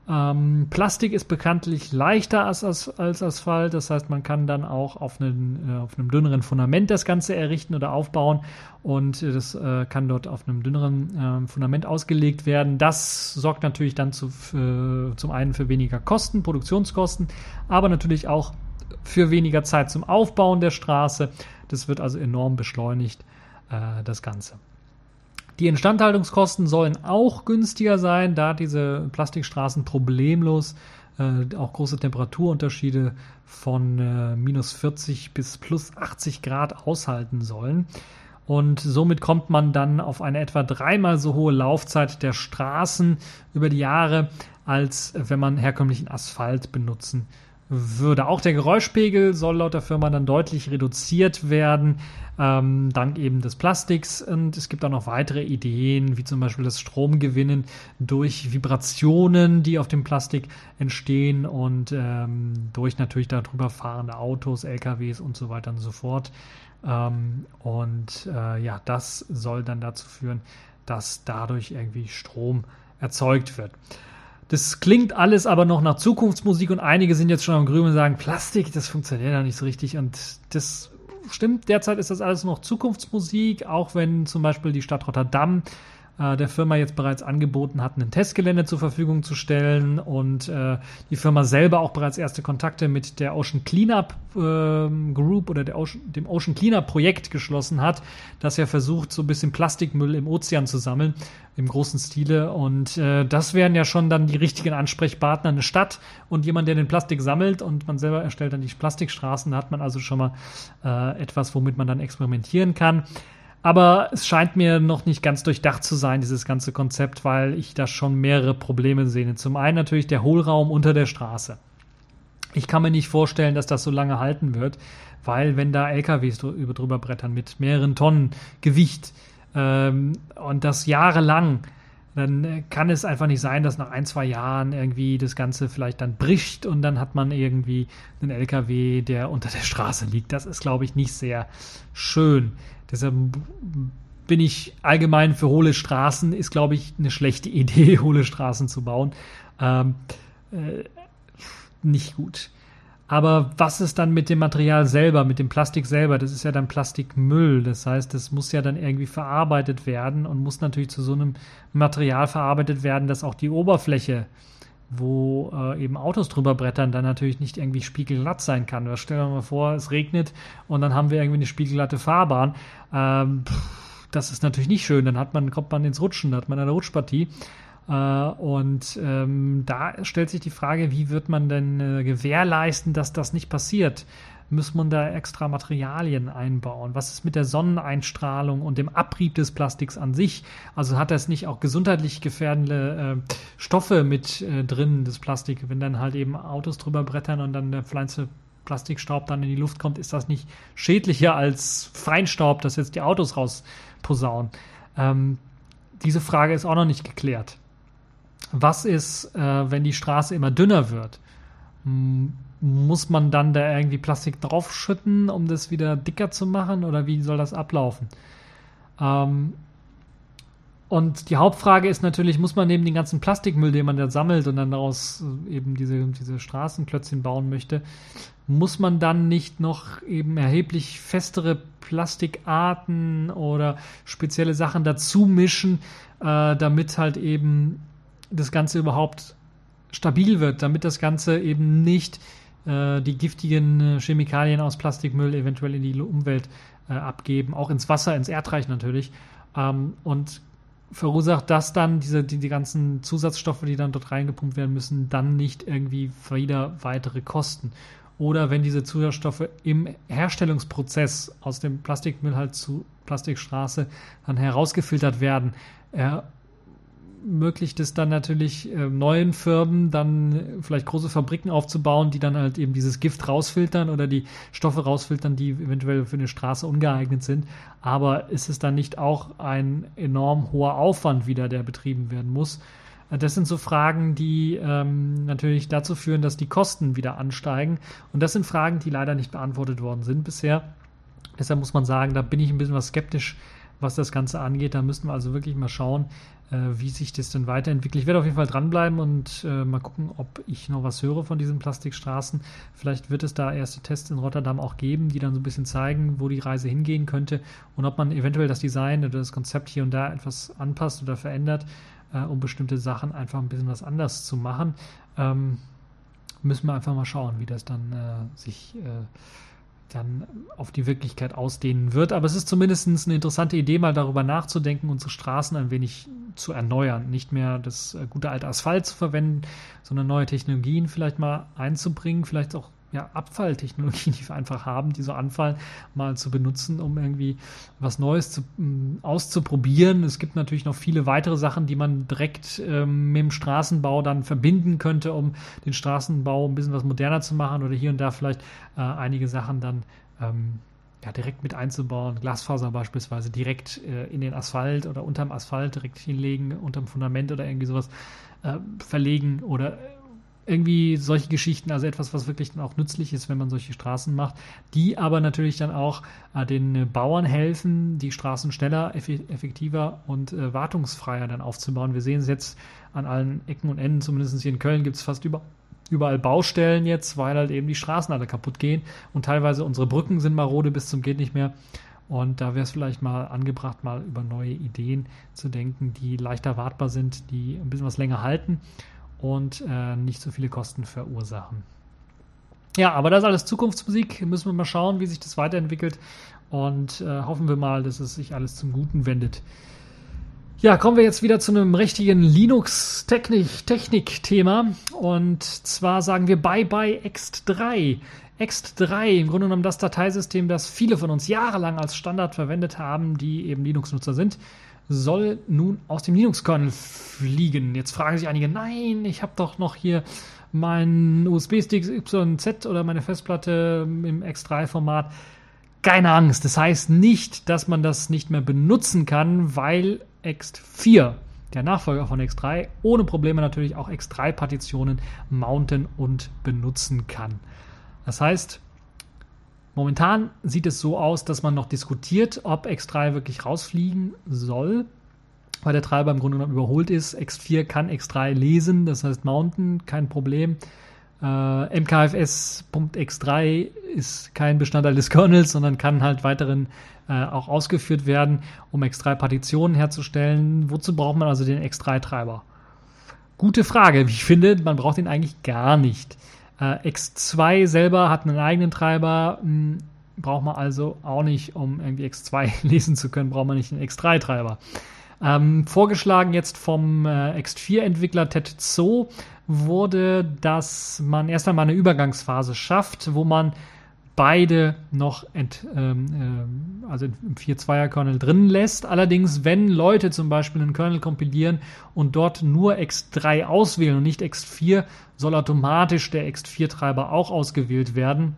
Ähm, Plastik ist bekanntlich leichter als, als, als, Asphalt, das heißt, man kann dann auch auf, einen, äh, auf einem dünneren Fundament das Ganze errichten oder aufbauen und das äh, kann dort auf einem dünneren äh, Fundament ausgelegt werden. Das sorgt natürlich dann zu, für, zum einen für weniger Kosten, Produktionskosten, aber natürlich auch für weniger Zeit zum Aufbauen der Straße. Das wird also enorm beschleunigt, äh, das Ganze. Die Instandhaltungskosten sollen auch günstiger sein, da diese Plastikstraßen problemlos äh, auch große Temperaturunterschiede von äh, minus 40 bis plus 80 Grad aushalten sollen. Und somit kommt man dann auf eine etwa dreimal so hohe Laufzeit der Straßen über die Jahre, als wenn man herkömmlichen Asphalt benutzen würde. Auch der Geräuschpegel soll laut der Firma dann deutlich reduziert werden, ähm, dank eben des Plastiks. Und es gibt auch noch weitere Ideen, wie zum Beispiel das Stromgewinnen durch Vibrationen, die auf dem Plastik entstehen und ähm, durch natürlich darüber fahrende Autos, LKWs und so weiter und so fort. Ähm, und äh, ja, das soll dann dazu führen, dass dadurch irgendwie Strom erzeugt wird. Das klingt alles aber noch nach Zukunftsmusik und einige sind jetzt schon am Grüben und sagen, Plastik, das funktioniert ja nicht so richtig und das stimmt. Derzeit ist das alles noch Zukunftsmusik, auch wenn zum Beispiel die Stadt Rotterdam äh, der Firma jetzt bereits angeboten hat, ein Testgelände zur Verfügung zu stellen und äh, die Firma selber auch bereits erste Kontakte mit der Ocean Cleanup äh, Group oder der Ocean, dem Ocean Cleanup Projekt geschlossen hat, das ja versucht, so ein bisschen Plastikmüll im Ozean zu sammeln im großen Stile und äh, das wären ja schon dann die richtigen Ansprechpartner, eine Stadt und jemand, der den Plastik sammelt und man selber erstellt dann die Plastikstraßen, da hat man also schon mal äh, etwas, womit man dann experimentieren kann. Aber es scheint mir noch nicht ganz durchdacht zu sein, dieses ganze Konzept, weil ich da schon mehrere Probleme sehe. Zum einen natürlich der Hohlraum unter der Straße. Ich kann mir nicht vorstellen, dass das so lange halten wird, weil wenn da LKWs drüber brettern mit mehreren Tonnen Gewicht ähm, und das jahrelang, dann äh, kann es einfach nicht sein, dass nach ein, zwei Jahren irgendwie das Ganze vielleicht dann bricht und dann hat man irgendwie einen LKW, der unter der Straße liegt. Das ist, glaube ich, nicht sehr schön. Deshalb bin ich allgemein für hohle Straßen, ist, glaube ich, eine schlechte [laughs] Idee, hohle Straßen zu bauen. Ähm, äh, nicht gut. Aber was ist dann mit dem Material selber, mit dem Plastik selber? Das ist ja dann Plastikmüll. Das heißt, das muss ja dann irgendwie verarbeitet werden und muss natürlich zu so einem Material verarbeitet werden, dass auch die Oberfläche, wo äh, eben Autos drüber brettern, dann natürlich nicht irgendwie spiegelglatt sein kann. Wir stellen uns mal vor, es regnet und dann haben wir irgendwie eine spiegelglatte Fahrbahn. Ähm, das ist natürlich nicht schön. Dann hat man, kommt man ins Rutschen, dann hat man eine Rutschpartie. Äh, und ähm, da stellt sich die Frage, wie wird man denn äh, gewährleisten, dass das nicht passiert? Muss man da extra Materialien einbauen? Was ist mit der Sonneneinstrahlung und dem Abrieb des Plastiks an sich? Also hat das nicht auch gesundheitlich gefährdende äh, Stoffe mit äh, drin, das Plastik? Wenn dann halt eben Autos drüber brettern und dann der kleinste Plastikstaub dann in die Luft kommt, ist das nicht schädlicher als Feinstaub, das jetzt die Autos rausposaunen? Ähm, diese Frage ist auch noch nicht geklärt. Was ist, äh, wenn die Straße immer dünner wird? Muss man dann da irgendwie Plastik draufschütten, um das wieder dicker zu machen? Oder wie soll das ablaufen? Ähm, und die Hauptfrage ist natürlich, muss man neben den ganzen Plastikmüll, den man da sammelt und dann daraus äh, eben diese, diese Straßenklötzchen bauen möchte, muss man dann nicht noch eben erheblich festere Plastikarten oder spezielle Sachen dazu mischen, äh, damit halt eben das Ganze überhaupt stabil wird, damit das Ganze eben nicht die giftigen äh, Chemikalien aus Plastikmüll eventuell in die Umwelt äh, abgeben, auch ins Wasser, ins Erdreich natürlich. Ähm, und verursacht das dann, diese, die, die ganzen Zusatzstoffe, die dann dort reingepumpt werden müssen, dann nicht irgendwie wieder weitere Kosten. Oder wenn diese Zusatzstoffe im Herstellungsprozess aus dem Plastikmüll halt zu Plastikstraße dann herausgefiltert werden, äh, ermöglicht es dann natürlich äh, neuen Firmen dann vielleicht große Fabriken aufzubauen, die dann halt eben dieses Gift rausfiltern oder die Stoffe rausfiltern, die eventuell für eine Straße ungeeignet sind. Aber ist es dann nicht auch ein enorm hoher Aufwand wieder, der betrieben werden muss? Äh, das sind so Fragen, die ähm, natürlich dazu führen, dass die Kosten wieder ansteigen. Und das sind Fragen, die leider nicht beantwortet worden sind bisher. Deshalb muss man sagen, da bin ich ein bisschen was skeptisch, was das Ganze angeht. Da müssten wir also wirklich mal schauen, äh, wie sich das denn weiterentwickelt. Ich werde auf jeden Fall dranbleiben und äh, mal gucken, ob ich noch was höre von diesen Plastikstraßen. Vielleicht wird es da erste Tests in Rotterdam auch geben, die dann so ein bisschen zeigen, wo die Reise hingehen könnte und ob man eventuell das Design oder das Konzept hier und da etwas anpasst oder verändert, äh, um bestimmte Sachen einfach ein bisschen was anders zu machen. Ähm, müssen wir einfach mal schauen, wie das dann äh, sich äh, dann auf die Wirklichkeit ausdehnen wird. Aber es ist zumindest eine interessante Idee, mal darüber nachzudenken, unsere Straßen ein wenig zu erneuern. Nicht mehr das äh, gute alte Asphalt zu verwenden, sondern neue Technologien vielleicht mal einzubringen, vielleicht auch ja, Abfalltechnologien, [laughs] die wir einfach haben, die so anfallen, mal zu benutzen, um irgendwie was Neues zu, um, auszuprobieren. Es gibt natürlich noch viele weitere Sachen, die man direkt ähm, mit dem Straßenbau dann verbinden könnte, um den Straßenbau ein bisschen was moderner zu machen oder hier und da vielleicht äh, einige Sachen dann ähm, ja, direkt mit einzubauen, Glasfaser beispielsweise direkt äh, in den Asphalt oder unterm Asphalt direkt hinlegen, unterm Fundament oder irgendwie sowas äh, verlegen oder irgendwie solche Geschichten, also etwas, was wirklich dann auch nützlich ist, wenn man solche Straßen macht, die aber natürlich dann auch äh, den Bauern helfen, die Straßen schneller, effektiver und äh, wartungsfreier dann aufzubauen. Wir sehen es jetzt an allen Ecken und Enden, zumindest hier in Köln gibt es fast über, überall Baustellen jetzt, weil halt eben die Straßen alle kaputt gehen und teilweise unsere Brücken sind marode bis zum geht nicht mehr. Und da wäre es vielleicht mal angebracht, mal über neue Ideen zu denken, die leichter wartbar sind, die ein bisschen was länger halten und äh, nicht so viele Kosten verursachen. Ja, aber das ist alles Zukunftsmusik. Müssen wir mal schauen, wie sich das weiterentwickelt und äh, hoffen wir mal, dass es sich alles zum Guten wendet. Ja, kommen wir jetzt wieder zu einem richtigen Linux-Technik-Thema. Und zwar sagen wir Bye Bye Ext 3. Ext 3, im Grunde genommen das Dateisystem, das viele von uns jahrelang als Standard verwendet haben, die eben Linux-Nutzer sind soll nun aus dem Linux-Kernel fliegen. Jetzt fragen sich einige, nein, ich habe doch noch hier meinen USB-Stick YZ oder meine Festplatte im X3-Format. Keine Angst, das heißt nicht, dass man das nicht mehr benutzen kann, weil Ext 4 der Nachfolger von X3, ohne Probleme natürlich auch X3-Partitionen mounten und benutzen kann. Das heißt, momentan sieht es so aus, dass man noch diskutiert, ob X3 wirklich rausfliegen soll, weil der Treiber im Grunde genommen überholt ist. X4 kann X3 lesen, das heißt mounten, kein Problem. Äh, MKFS.x3 ist kein Bestandteil des Kernels, sondern kann halt weiterhin äh, auch ausgeführt werden, um X3-Partitionen herzustellen. Wozu braucht man also den X3-Treiber? Gute Frage. Ich finde, man braucht ihn eigentlich gar nicht. Äh, X2 selber hat einen eigenen Treiber, mh, hm, braucht man also auch nicht, um irgendwie X2 [laughs] lesen zu können, braucht man nicht einen X3-Treiber. Ähm, vorgeschlagen jetzt vom äh, X4-Entwickler Tetsuo wurde, dass man erst einmal eine Übergangsphase schafft, wo man beide noch ent, ähm, äh, also im 4.2er-Kernel drin lässt. Allerdings, wenn Leute zum Beispiel einen Kernel kompilieren und dort nur X3 auswählen und nicht X4, soll automatisch der X4-Treiber auch ausgewählt werden.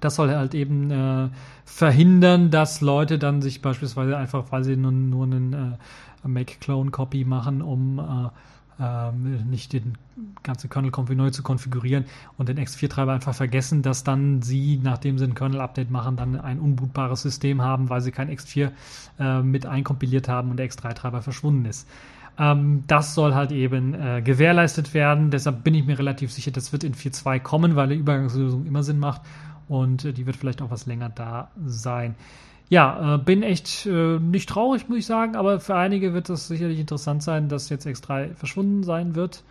Das soll halt eben äh, verhindern, dass Leute dann sich beispielsweise einfach, weil sie nur, nur einen äh, Make-Clone-Copy machen, um äh, ähm, nicht den ganzen Kernel-Config neu zu konfigurieren und den X4-Treiber einfach vergessen, dass dann sie, nachdem sie ein Kernel-Update machen, dann ein unbootbares System haben, weil sie kein X4 äh, mit einkompiliert haben und der X3-Treiber verschwunden ist. Ähm, das soll halt eben äh, gewährleistet werden. Deshalb bin ich mir relativ sicher, das wird in 4.2 kommen, weil die Übergangslösung immer Sinn macht und äh, die wird vielleicht auch was länger da sein ja, äh, bin echt äh, nicht traurig, muss ich sagen, aber für einige wird es sicherlich interessant sein, dass jetzt X3 verschwunden sein wird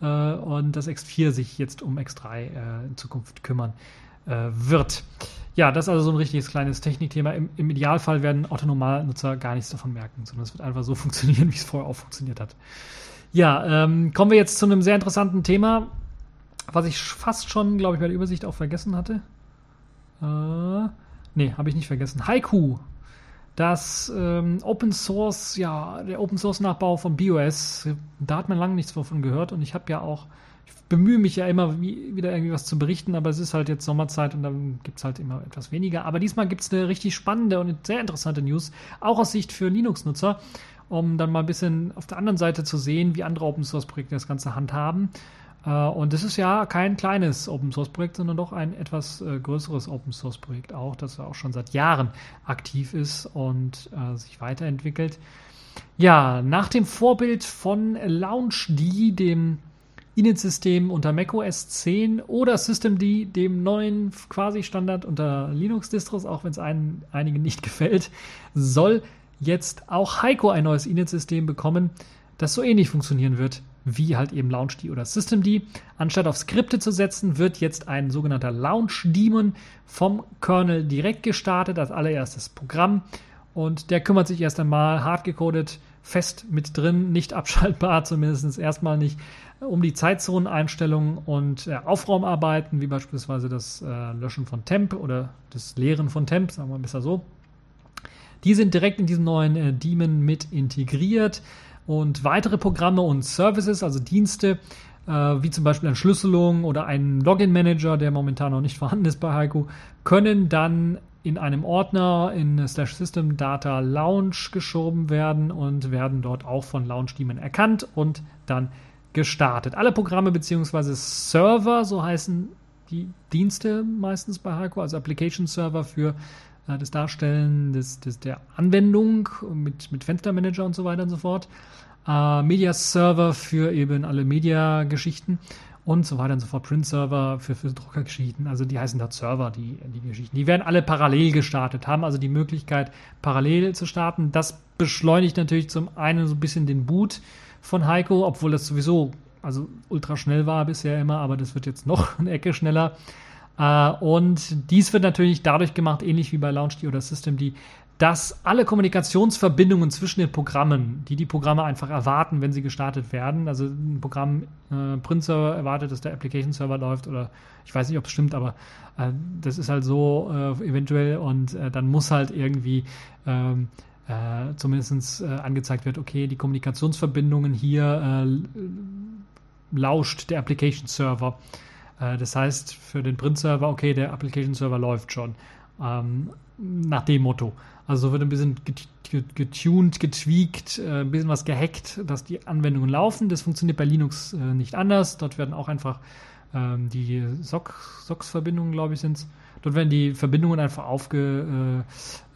äh, und dass X4 sich jetzt um X3 äh, in Zukunft kümmern äh, wird. Ja, das ist also so ein richtiges kleines Technikthema. Im, Im, Idealfall werden Autonomalnutzer gar nichts davon merken, sondern es wird einfach so [laughs] funktionieren, wie es vorher auch funktioniert hat. Ja, ähm, kommen wir jetzt zu einem sehr interessanten Thema, was ich fast schon, glaube ich, bei der Übersicht auch vergessen hatte. Äh, Nee, habe ich nicht vergessen. Haiku. Das ähm, Open Source, ja, der Open Source Nachbau von BOS, da hat man lange nichts davon gehört und ich habe ja auch, ich bemühe mich ja immer wieder irgendwie was zu berichten, aber es ist halt jetzt Sommerzeit und dann gibt es halt immer etwas weniger. Aber diesmal gibt es eine richtig spannende und sehr interessante News, auch aus Sicht für Linux-Nutzer, um dann mal ein bisschen auf der anderen Seite zu sehen, wie andere Open Source Projekte das Ganze handhaben. Äh, und das ist ja kein kleines Open Source Projekt, sondern doch ein etwas äh, größeres Open Source Projekt auch, das auch schon seit Jahren aktiv ist und äh, sich weiterentwickelt. Ja, nach dem Vorbild von LaunchD, dem Init-System unter macOS 10 oder Systemd, dem neuen Quasi-Standard unter Linux-Distros, auch wenn es einigen nicht [laughs] gefällt, soll jetzt auch Heiko ein neues Init-System bekommen, das so ähnlich funktionieren wird wie halt eben LaunchD oder Systemd. Anstatt auf Skripte zu setzen, wird jetzt ein sogenannter Launch Daemon vom Kernel direkt gestartet, als allererstes Programm. Und der kümmert sich erst einmal hardgecodet, fest mit drin, nicht [laughs] abschaltbar, zumindest erstmal nicht, um die Zeitzoneneinstellungen und äh, Aufraumarbeiten, wie beispielsweise das äh, Löschen von Temp oder das Leeren von Temp, sagen wir besser so. Die sind direkt in diesem neuen äh, Daemon mit integriert. Und weitere Programme und Services, also Dienste, äh, wie zum Beispiel Entschlüsselung oder ein Login-Manager, der momentan noch nicht [laughs] vorhanden ist bei Heiko, können dann in einem Ordner in slash system data launch geschoben werden und werden dort auch von Launch Daemon erkannt und dann gestartet. Alle Programme bzw. Server, so heißen die Dienste meistens bei Heiko, also Application Server für das Darstellen des, des, der Anwendung mit, mit Fenstermanager und so weiter und so fort äh, Media-Server für eben alle Media-Geschichten und so weiter und so fort. Print-Server für, für Druckergeschichten. Also die heißen dort Server, die, die Geschichten. Die werden alle parallel gestartet, haben also die Möglichkeit, parallel zu starten. Das beschleunigt natürlich zum einen so ein bisschen den Boot von Heiko, obwohl das sowieso also ultra schnell war bisher immer, aber das wird jetzt noch [laughs] eine Ecke schneller. Uh, und dies wird natürlich dadurch gemacht, ähnlich wie bei LaunchD oder Systemd, dass alle Kommunikationsverbindungen zwischen den Programmen, die die Programme einfach erwarten, wenn sie gestartet werden, also ein Programm äh, Print Server erwartet, dass der Application Server läuft oder ich weiß nicht, ob es stimmt, aber äh, das ist halt so äh, eventuell und äh, dann muss halt irgendwie ähm, äh, zumindest äh, angezeigt wird, okay, die Kommunikationsverbindungen hier äh, lauscht der Application Server. Äh, das heißt für den Print Server, okay, der Application Server läuft schon. Ähm, nach dem Motto. Also wird ein bisschen getuned, getweakt, äh, ein bisschen was gehackt, dass die Anwendungen laufen. Das funktioniert bei Linux äh, nicht anders. Dort werden auch einfach ähm, die SOX-Verbindungen, glaube ich, sind es. Dort werden die Verbindungen einfach aufge,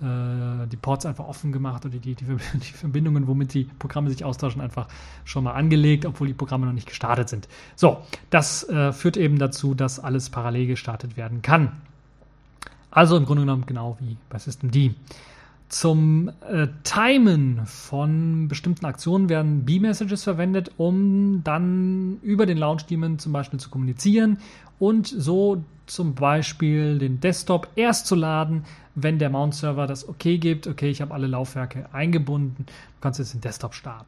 äh, äh, die Ports einfach offen gemacht oder die, die, [laughs] die, Verbindungen, womit die Programme sich austauschen, einfach schon mal angelegt, obwohl die Programme noch nicht gestartet sind. So, das äh, führt eben dazu, dass alles parallel gestartet werden kann. Also im Grunde genommen genau wie bei Systemd. Zum äh, Timen von bestimmten Aktionen werden B-Messages verwendet, um dann über den Launch Daemon zum Beispiel zu kommunizieren und so zum Beispiel den Desktop erst zu laden, wenn der Mount-Server das okay gibt. Okay, ich habe alle Laufwerke eingebunden, du kannst jetzt den Desktop starten.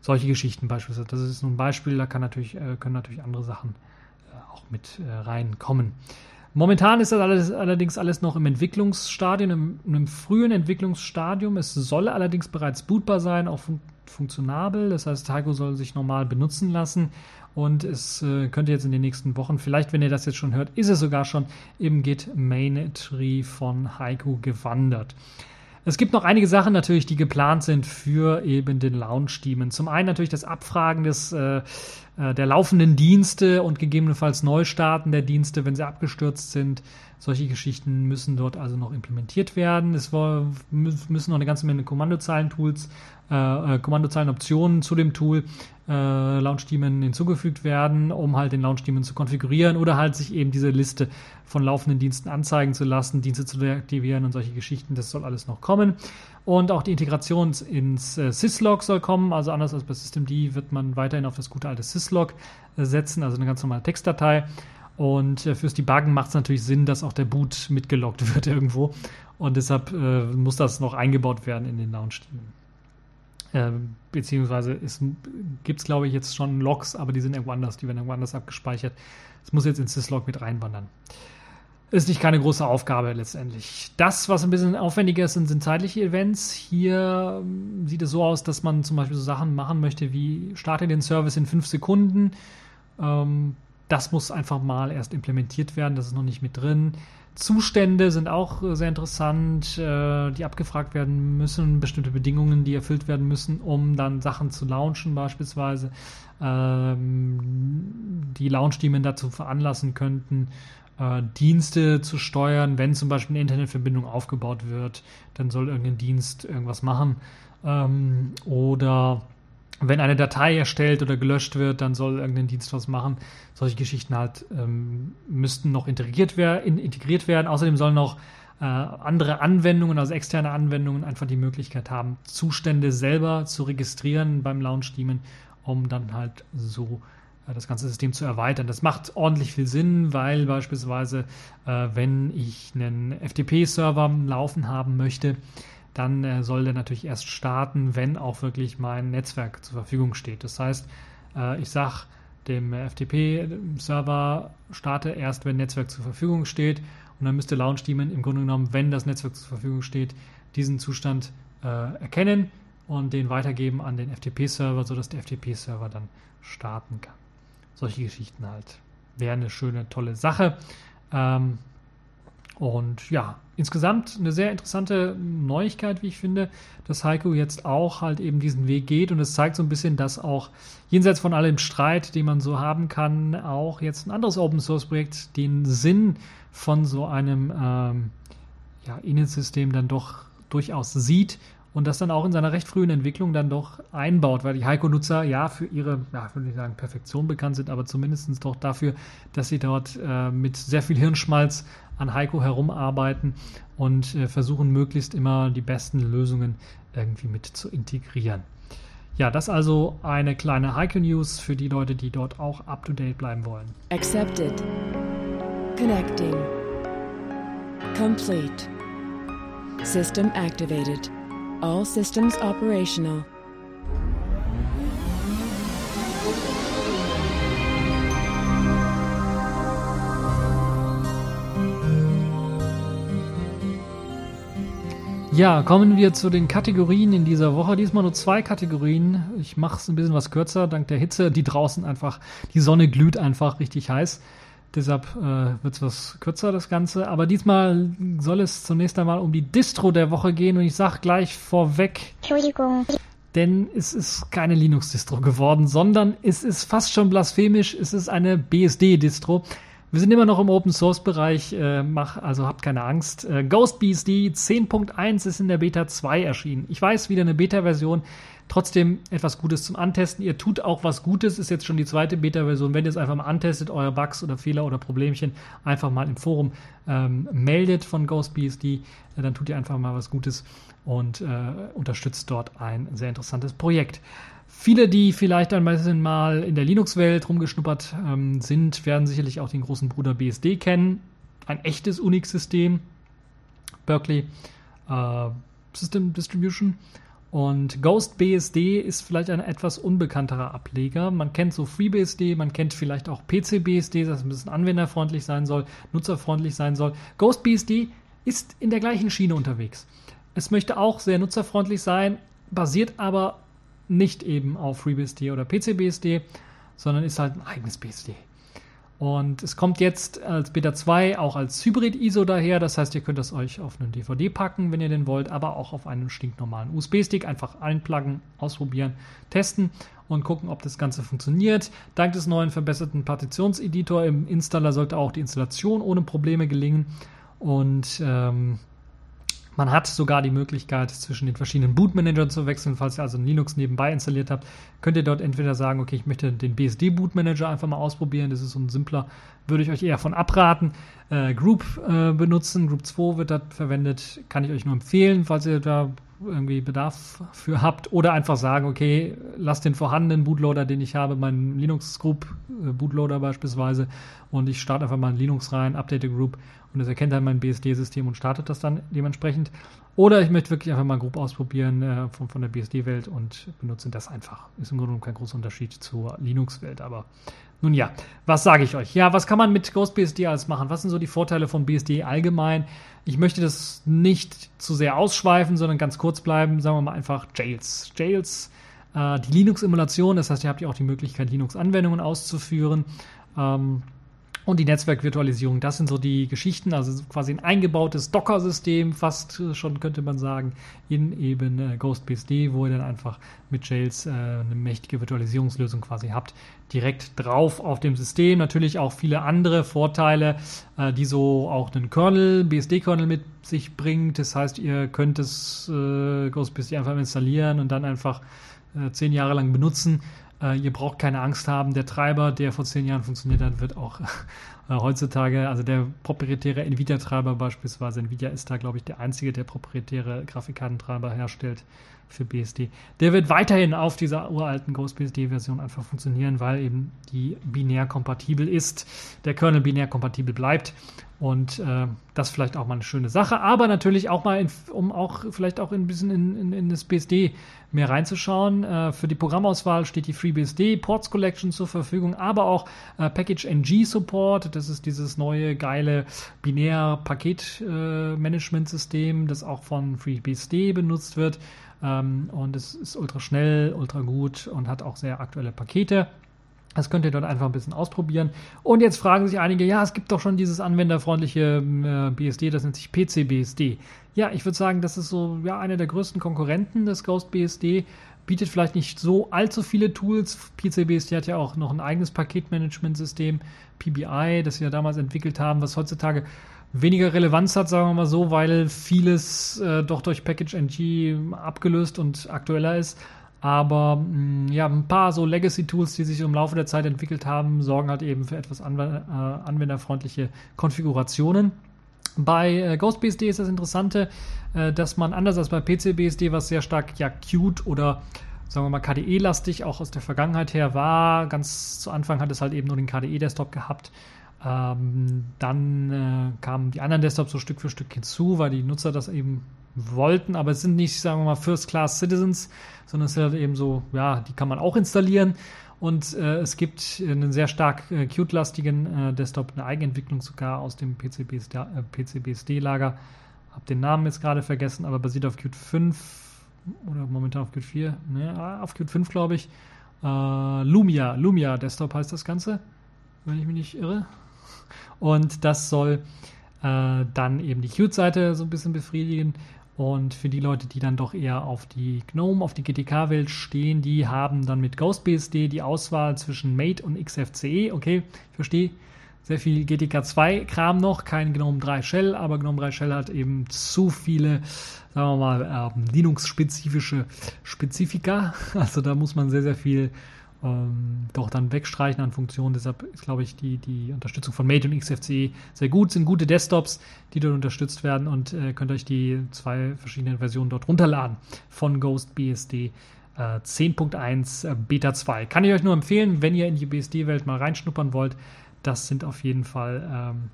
Solche Geschichten beispielsweise. Das ist nur ein Beispiel, da natürlich, äh, können natürlich andere Sachen äh, auch mit äh, reinkommen. Momentan ist das alles, allerdings alles noch im Entwicklungsstadium, im, im, frühen Entwicklungsstadium. Es soll allerdings bereits bootbar sein, auch fun funktionabel. Das heißt, Taiko soll sich normal benutzen lassen. Und es äh, könnte jetzt in den nächsten Wochen, vielleicht wenn ihr das jetzt schon hört, ist es sogar schon im Git Main Tree von Heiko gewandert. Es gibt noch einige Sachen natürlich, die geplant sind für eben den Launch-Demon. Zum einen natürlich das Abfragen des, äh, äh, der laufenden Dienste und gegebenenfalls Neustarten der Dienste, wenn sie abgestürzt sind. Solche Geschichten müssen dort also noch implementiert werden. Es müssen noch eine ganze Menge Kommandozeilen-Tools, äh, äh Kommandozeilen-Optionen zu dem Tool äh, Launch Daemon hinzugefügt werden, um halt den Launch Daemon zu konfigurieren oder halt sich eben diese Liste von laufenden Diensten anzeigen zu lassen, Dienste zu deaktivieren und solche Geschichten. Das soll alles noch kommen. Und auch die Integration ins äh, Syslog soll kommen. Also anders als bei Systemd wird man weiterhin auf das gute alte Syslog äh, setzen, also eine ganz normale Textdatei. Und äh, fürs Debuggen macht es natürlich Sinn, dass auch der Boot mitgeloggt [laughs] wird irgendwo. Und deshalb muss das noch eingebaut werden in den Launch Ähm, beziehungsweise gibt es, glaube ich, jetzt schon Logs, aber die sind irgendwo anders, die werden irgendwo anders abgespeichert. Es muss jetzt ins Syslog mit reinwandern. Ist nicht keine große Aufgabe letztendlich. Das, was ein bisschen aufwendiger ist, sind, sind zeitliche Events. Hier ähm, sieht es so aus, dass man zum Beispiel so Sachen machen möchte wie starte den Service in fünf Sekunden. Ähm, das muss einfach mal erst implementiert werden, das ist noch nicht mit drin. Zustände sind auch äh, sehr interessant, äh, die abgefragt werden müssen, bestimmte Bedingungen, die erfüllt werden müssen, um dann Sachen zu launchen, beispielsweise, ähm, die Launch-Teamen dazu veranlassen könnten, äh, Dienste zu steuern. Wenn zum Beispiel eine Internetverbindung aufgebaut wird, dann soll irgendein Dienst irgendwas machen. Ähm, oder wenn eine Datei erstellt oder gelöscht wird, dann soll irgendein Dienst was machen. Solche Geschichten halt ähm, müssten noch integriert, wer in, integriert werden. Außerdem sollen noch äh, andere Anwendungen, also externe Anwendungen, einfach die Möglichkeit haben, Zustände selber zu registrieren beim Launch-Daemon, um dann halt so äh, das ganze System zu erweitern. Das macht ordentlich viel Sinn, weil beispielsweise, äh, wenn ich einen FTP-Server laufen haben möchte, dann äh, soll der natürlich erst starten, wenn auch wirklich mein Netzwerk zur Verfügung steht. Das heißt, äh, ich sage dem FTP-Server, starte erst, wenn Netzwerk zur Verfügung steht und dann müsste LaunchDaemon im Grunde genommen, wenn das Netzwerk zur Verfügung steht, diesen Zustand äh, erkennen und den weitergeben an den FTP-Server, sodass der FTP-Server dann starten kann. Solche Geschichten halt. Wäre eine schöne, tolle Sache. Ähm, und ja, insgesamt eine sehr interessante Neuigkeit, wie ich finde, dass Heiko jetzt auch halt eben diesen Weg geht. Und es zeigt so ein bisschen, dass auch jenseits von allem Streit, den man so haben kann, auch jetzt ein anderes Open Source Projekt den Sinn von so einem ähm, ja, Init-System dann doch durchaus sieht und das dann auch in seiner recht frühen Entwicklung dann doch einbaut, weil die Heiko-Nutzer ja für ihre, ja, ich würde nicht sagen Perfektion bekannt sind, aber zumindest doch dafür, dass sie dort äh, mit sehr viel Hirnschmalz an Heiko herumarbeiten und äh, versuchen möglichst immer die besten Lösungen irgendwie mit zu integrieren. Ja, das also eine kleine Heiko News für die Leute, die dort auch up to date bleiben wollen. Accepted. Connecting. Complete. System activated. All systems operational. Ja, kommen wir zu den Kategorien in dieser Woche. Diesmal nur zwei Kategorien. Ich mache es ein bisschen was kürzer, dank der Hitze, die draußen einfach, die Sonne glüht einfach richtig heiß. Deshalb äh, wird es was kürzer, das Ganze. Aber diesmal soll es zunächst einmal um die Distro der Woche gehen. Und ich sage gleich vorweg, denn es ist keine Linux-Distro geworden, sondern es ist fast schon blasphemisch. Es ist eine BSD-Distro. Wir sind immer noch im Open Source Bereich, äh, mach, also habt keine Angst. Äh, GhostBSD 10.1 ist in der Beta 2 erschienen. Ich weiß, wieder eine Beta-Version. Trotzdem etwas Gutes zum Antesten. Ihr tut auch was Gutes, ist jetzt schon die zweite Beta-Version. Wenn ihr es einfach mal antestet, eure Bugs oder Fehler oder Problemchen einfach mal im Forum ähm, meldet von GhostBSD, äh, dann tut ihr einfach mal was Gutes und äh, unterstützt dort ein sehr interessantes Projekt. Viele, die vielleicht ein bisschen mal in der Linux-Welt rumgeschnuppert ähm, sind, werden sicherlich auch den großen Bruder BSD kennen. Ein echtes Unix-System, Berkeley äh, System Distribution. Und Ghost BSD ist vielleicht ein etwas unbekannterer Ableger. Man kennt so FreeBSD, man kennt vielleicht auch PCBSD, das ein bisschen anwenderfreundlich sein soll, nutzerfreundlich sein soll. Ghost BSD ist in der gleichen Schiene unterwegs. Es möchte auch sehr nutzerfreundlich sein, basiert aber nicht eben auf FreeBSD oder PCBSD, sondern ist halt ein eigenes BSD. Und es kommt jetzt als Beta 2 auch als Hybrid-ISO daher. Das heißt, ihr könnt das euch auf einen DVD packen, wenn ihr den wollt, aber auch auf einen stinknormalen USB-Stick. Einfach einpluggen, ausprobieren, testen und gucken, ob das Ganze funktioniert. Dank des neuen verbesserten Partitionseditors im Installer sollte auch die Installation ohne Probleme gelingen. Und ähm, man hat sogar die Möglichkeit, zwischen den verschiedenen Bootmanagern zu wechseln. Falls ihr also Linux nebenbei installiert habt, könnt ihr dort entweder sagen, okay, ich möchte den BSD-Bootmanager einfach mal ausprobieren. Das ist so ein simpler, würde ich euch eher von abraten. Äh, Group äh, benutzen, Group 2 wird da verwendet, kann ich euch nur empfehlen, falls ihr da irgendwie Bedarf für habt. Oder einfach sagen, okay, lasst den vorhandenen Bootloader, den ich habe, meinen Linux Group äh, Bootloader beispielsweise, und ich starte einfach mal in Linux rein, update Group und es erkennt dann mein BSD-System und startet das dann dementsprechend. Oder ich möchte wirklich einfach mal grob ausprobieren äh, von, von der BSD-Welt und benutze das einfach. Ist im Grunde kein großer Unterschied zur Linux-Welt, aber nun ja, was sage ich euch? Ja, was kann man mit GhostBSD alles machen? Was sind so die Vorteile von BSD allgemein? Ich möchte das nicht zu sehr ausschweifen, sondern ganz kurz bleiben. Sagen wir mal einfach Jails. Jails, äh, die Linux-Emulation, das heißt, ihr habt ja auch die Möglichkeit, Linux-Anwendungen auszuführen. Ähm, und die Netzwerkvirtualisierung, das sind so die Geschichten, also quasi ein eingebautes Docker-System, fast schon könnte man sagen, in eben äh, GhostBSD, wo ihr dann einfach mit Jails äh, eine mächtige Virtualisierungslösung quasi habt, direkt drauf auf dem System. Natürlich auch viele andere Vorteile, äh, die so auch einen Kernel, BSD-Kernel mit sich bringt. Das heißt, ihr könnt es äh, GhostBSD einfach installieren und dann einfach äh, zehn Jahre lang benutzen äh, ihr braucht keine Angst haben. Der Treiber, der vor zehn Jahren funktioniert hat, wird auch [laughs] äh, heutzutage, also der proprietäre Nvidia-Treiber beispielsweise, Nvidia ist da, glaube ich, der einzige, der proprietäre Grafikkartentreiber herstellt für BSD. Der wird weiterhin auf dieser uralten GhostBSD-Version einfach funktionieren, weil eben die binär kompatibel ist, der Kernel binär kompatibel bleibt und äh, das vielleicht auch mal eine schöne Sache, aber natürlich auch mal, in, um auch vielleicht auch ein bisschen in, in, in das BSD mehr reinzuschauen. Äh, für die Programmauswahl steht die FreeBSD Ports Collection zur Verfügung, aber auch äh, Package NG Support. Das ist dieses neue geile binär Paket-Management-System, das auch von FreeBSD benutzt wird. Ähm, und es ist ultra schnell, ultra gut und hat auch sehr aktuelle Pakete. Das könnt ihr dort einfach ein bisschen ausprobieren. Und jetzt fragen sich einige, ja, es gibt doch schon dieses anwenderfreundliche äh, BSD, das nennt sich PCBSD. Ja, ich würde sagen, das ist so ja, einer der größten Konkurrenten des Ghost BSD. Bietet vielleicht nicht so allzu viele Tools. PCBSD hat ja auch noch ein eigenes Paketmanagementsystem, PBI, das sie ja damals entwickelt haben, was heutzutage weniger Relevanz hat, sagen wir mal so, weil vieles äh, doch durch Package NG abgelöst und aktueller ist. Aber mh, mm, ja, ein paar so Legacy-Tools, die sich im Laufe der Zeit entwickelt haben, sorgen halt eben für etwas anwender, äh, anwenderfreundliche Konfigurationen. Bei äh, GhostBSD ist das Interessante, äh, dass man anders als bei PCBSD, was sehr stark ja Qt oder sagen wir mal KDE-lastig auch aus der Vergangenheit her war, ganz zu Anfang hat es halt eben nur den KDE-Desktop gehabt. Ähm, dann äh, kamen die anderen Desktops so Stück für Stück hinzu, weil die Nutzer das eben wollten, aber es sind nicht, sagen wir mal, First-Class Citizens, sondern es sind halt eben so, ja, die kann man auch installieren. Und äh, es gibt einen sehr stark äh, Qt-lastigen äh, Desktop, eine Eigenentwicklung sogar aus dem PCBSD-Lager. PCB Hab den Namen jetzt gerade vergessen, aber basiert auf Qt 5 oder momentan auf Qt 4. Ne, auf Qt 5, glaube ich. Äh, Lumia, Lumia Desktop heißt das Ganze, wenn ich mich nicht irre. Und das soll äh, dann eben die Qt-Seite so ein bisschen befriedigen. Und für die Leute, die dann doch eher auf die GNOME, auf die GTK-Welt stehen, die haben dann mit GhostBSD die Auswahl zwischen Mate und XFCE. Okay, ich verstehe. Sehr viel GTK2-Kram noch, kein GNOME 3 Shell, aber GNOME 3 Shell hat eben zu viele, sagen wir mal, ähm, Linux-spezifische Spezifika. [laughs] Also da muss man sehr, sehr viel ähm, doch dann wegstreichen an Funktionen. Deshalb ist, glaube ich, die, die Unterstützung von Mate und XFCE sehr gut. Sind gute Desktops, die dort unterstützt werden und äh, könnt euch die zwei verschiedenen Versionen dort runterladen von Ghost BSD. 10.1 äh, Beta 2. Kann ich euch nur empfehlen, wenn ihr in die BSD-Welt mal reinschnuppern wollt. Das sind auf jeden Fall ähm,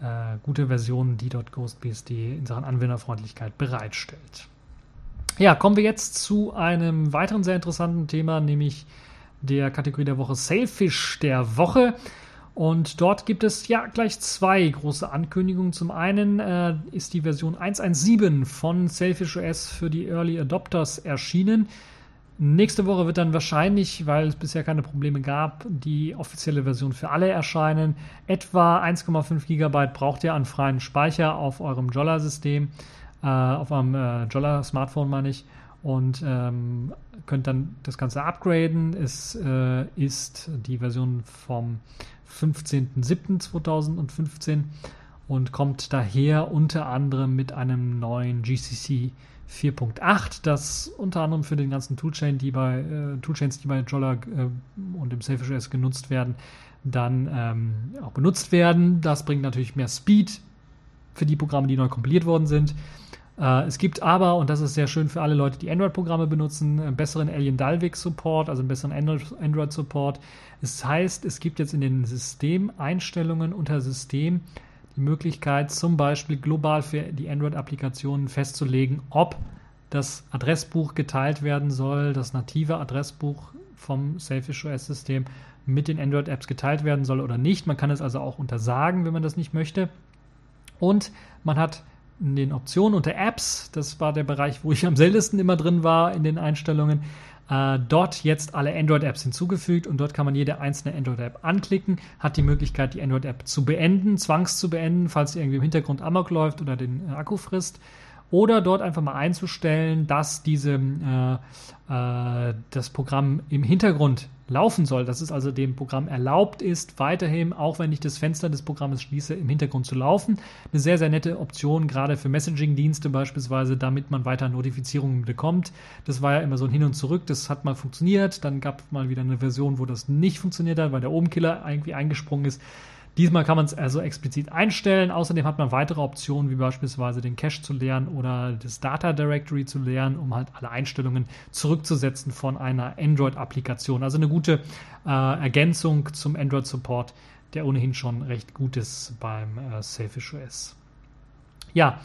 äh, gute Versionen, die dort Ghost BSD in Sachen Anwenderfreundlichkeit bereitstellt. Ja, kommen wir jetzt zu einem weiteren sehr interessanten Thema, nämlich der Kategorie der Woche Sailfish der Woche. Und dort gibt es ja gleich zwei große Ankündigungen. Zum einen äh, ist die Version 1.1.7 von Sailfish OS für die Early Adopters erschienen. Nächste Woche wird dann wahrscheinlich, weil es bisher keine Probleme gab, die offizielle Version für alle erscheinen. Etwa 1,5 GB braucht ihr an freien Speicher auf eurem Jolla-System, äh, auf eurem äh, Jolla-Smartphone meine ich und ähm, könnt dann das Ganze upgraden. Es äh, ist die Version vom 15.07.2015 und kommt daher unter anderem mit einem neuen GCC 4.8, das unter anderem für den ganzen Toolchain, die bei äh, Toolchains, die bei Jolla äh, und im Selfish OS genutzt werden, dann ähm, auch benutzt werden. Das bringt natürlich mehr Speed für die Programme, die neu kompiliert worden sind. Äh, es gibt aber, und das ist sehr schön für alle Leute, die Android-Programme benutzen, einen besseren Alien Dalvik-Support, also einen besseren Android-Support. Das heißt, es gibt jetzt in den Systemeinstellungen unter System die Möglichkeit, zum Beispiel global für die Android-Applikationen festzulegen, ob das Adressbuch geteilt werden soll, das native Adressbuch vom Selfish OS-System mit den Android-Apps geteilt werden soll oder nicht. Man kann es also auch untersagen, wenn man das nicht möchte. Und man hat in den Optionen unter Apps, das war der Bereich, wo ich am seltensten immer drin war in den Einstellungen, äh, dort jetzt alle Android-Apps hinzugefügt und dort kann man jede einzelne Android-App anklicken, hat die Möglichkeit, die Android-App zu beenden, zwangs zu beenden, falls sie irgendwie im Hintergrund amok läuft oder den Akku frisst oder dort einfach mal einzustellen, dass diese, äh, äh, das Programm im Hintergrund laufen soll, dass es also dem Programm erlaubt ist, weiterhin, auch wenn ich das Fenster des Programmes schließe, im Hintergrund zu laufen. Eine sehr, sehr nette Option, gerade für Messaging-Dienste beispielsweise, damit man weiter Notifizierungen bekommt. Das war ja immer so ein Hin und Zurück, das hat mal funktioniert, dann gab es mal wieder eine Version, wo das nicht funktioniert hat, weil der Obenkiller irgendwie eingesprungen ist. Diesmal kann man es also explizit einstellen. Außerdem hat man weitere Optionen, wie beispielsweise den Cache zu leeren oder das Data Directory zu leeren, um halt alle Einstellungen zurückzusetzen von einer Android-Applikation. Also eine gute äh, Ergänzung zum Android-Support, der ohnehin schon recht gut ist beim äh, Selfish OS. Ja,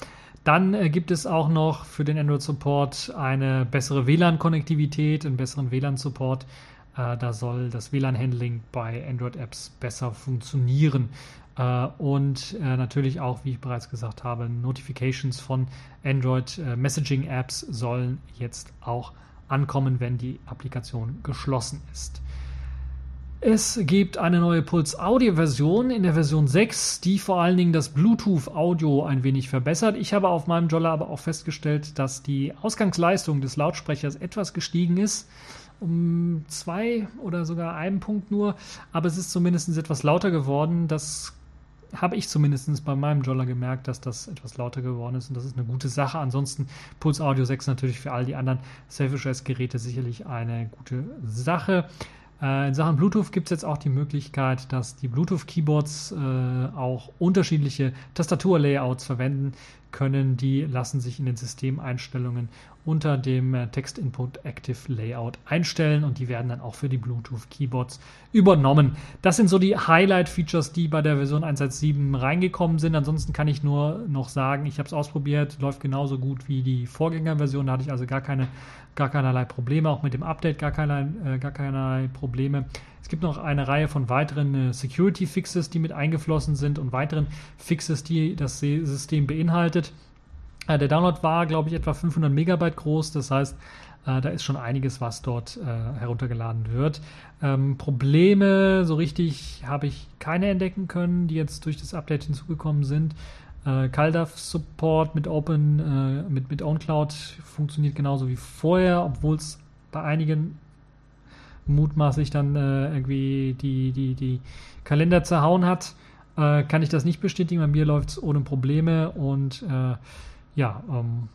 dann äh, gibt es auch noch für den Android-Support eine bessere WLAN-Konnektivität, einen besseren WLAN-Support. Äh, da soll das WLAN-Handling bei Android-Apps besser funktionieren. Äh, und äh, natürlich auch, wie ich bereits gesagt habe, Notifications von Android-Messaging-Apps sollen jetzt auch ankommen, wenn die Applikation geschlossen ist. Es gibt eine neue Puls Audio Version in der Version 6, die vor allen Dingen das Bluetooth Audio ein wenig verbessert. Ich habe auf meinem Jolla aber auch festgestellt, dass die Ausgangsleistung des Lautsprechers etwas gestiegen ist um zwei oder sogar einen Punkt nur, aber es ist zumindest etwas lauter geworden. Das habe ich zumindest bei meinem Jolla gemerkt, dass das etwas lauter geworden ist und das ist eine gute Sache. Ansonsten Puls Audio 6 natürlich für all die anderen Selfish Geräte sicherlich eine gute Sache. Äh, in Sachen Bluetooth gibt es jetzt auch die Möglichkeit, dass die Bluetooth-Keyboards äh, auch unterschiedliche Tastaturlayouts verwenden können. Die lassen sich in den Systemeinstellungen unter dem äh, Text Input Active Layout einstellen und die werden dann auch für die Bluetooth Keyboards übernommen. Das sind so die Highlight Features, die bei der Version 1.7 reingekommen sind. Ansonsten kann ich nur noch sagen, ich habe es ausprobiert, läuft genauso gut wie die Vorgängerversion. Da hatte ich also gar keine gar keinerlei Probleme, auch mit dem Update gar, keinerlei, äh, gar keinerlei Probleme. Es gibt noch eine Reihe von weiteren äh, Security Fixes, die mit eingeflossen sind und weiteren Fixes, die das System beinhaltet. Äh, der Download war, glaube ich, etwa 500 Megabyte groß. Das heißt, äh, da ist schon einiges, was dort äh, heruntergeladen wird. Ähm, Probleme, so richtig, habe ich keine entdecken können, die jetzt durch das Update hinzugekommen sind. Äh, CalDAV Support mit Open, äh, mit, mit OwnCloud funktioniert genauso wie vorher, obwohl es bei einigen mutmaßlich dann äh, irgendwie die, die, die Kalender zerhauen hat. Äh, kann ich das nicht bestätigen. Bei mir läuft es ohne Probleme und äh, ja, ähm,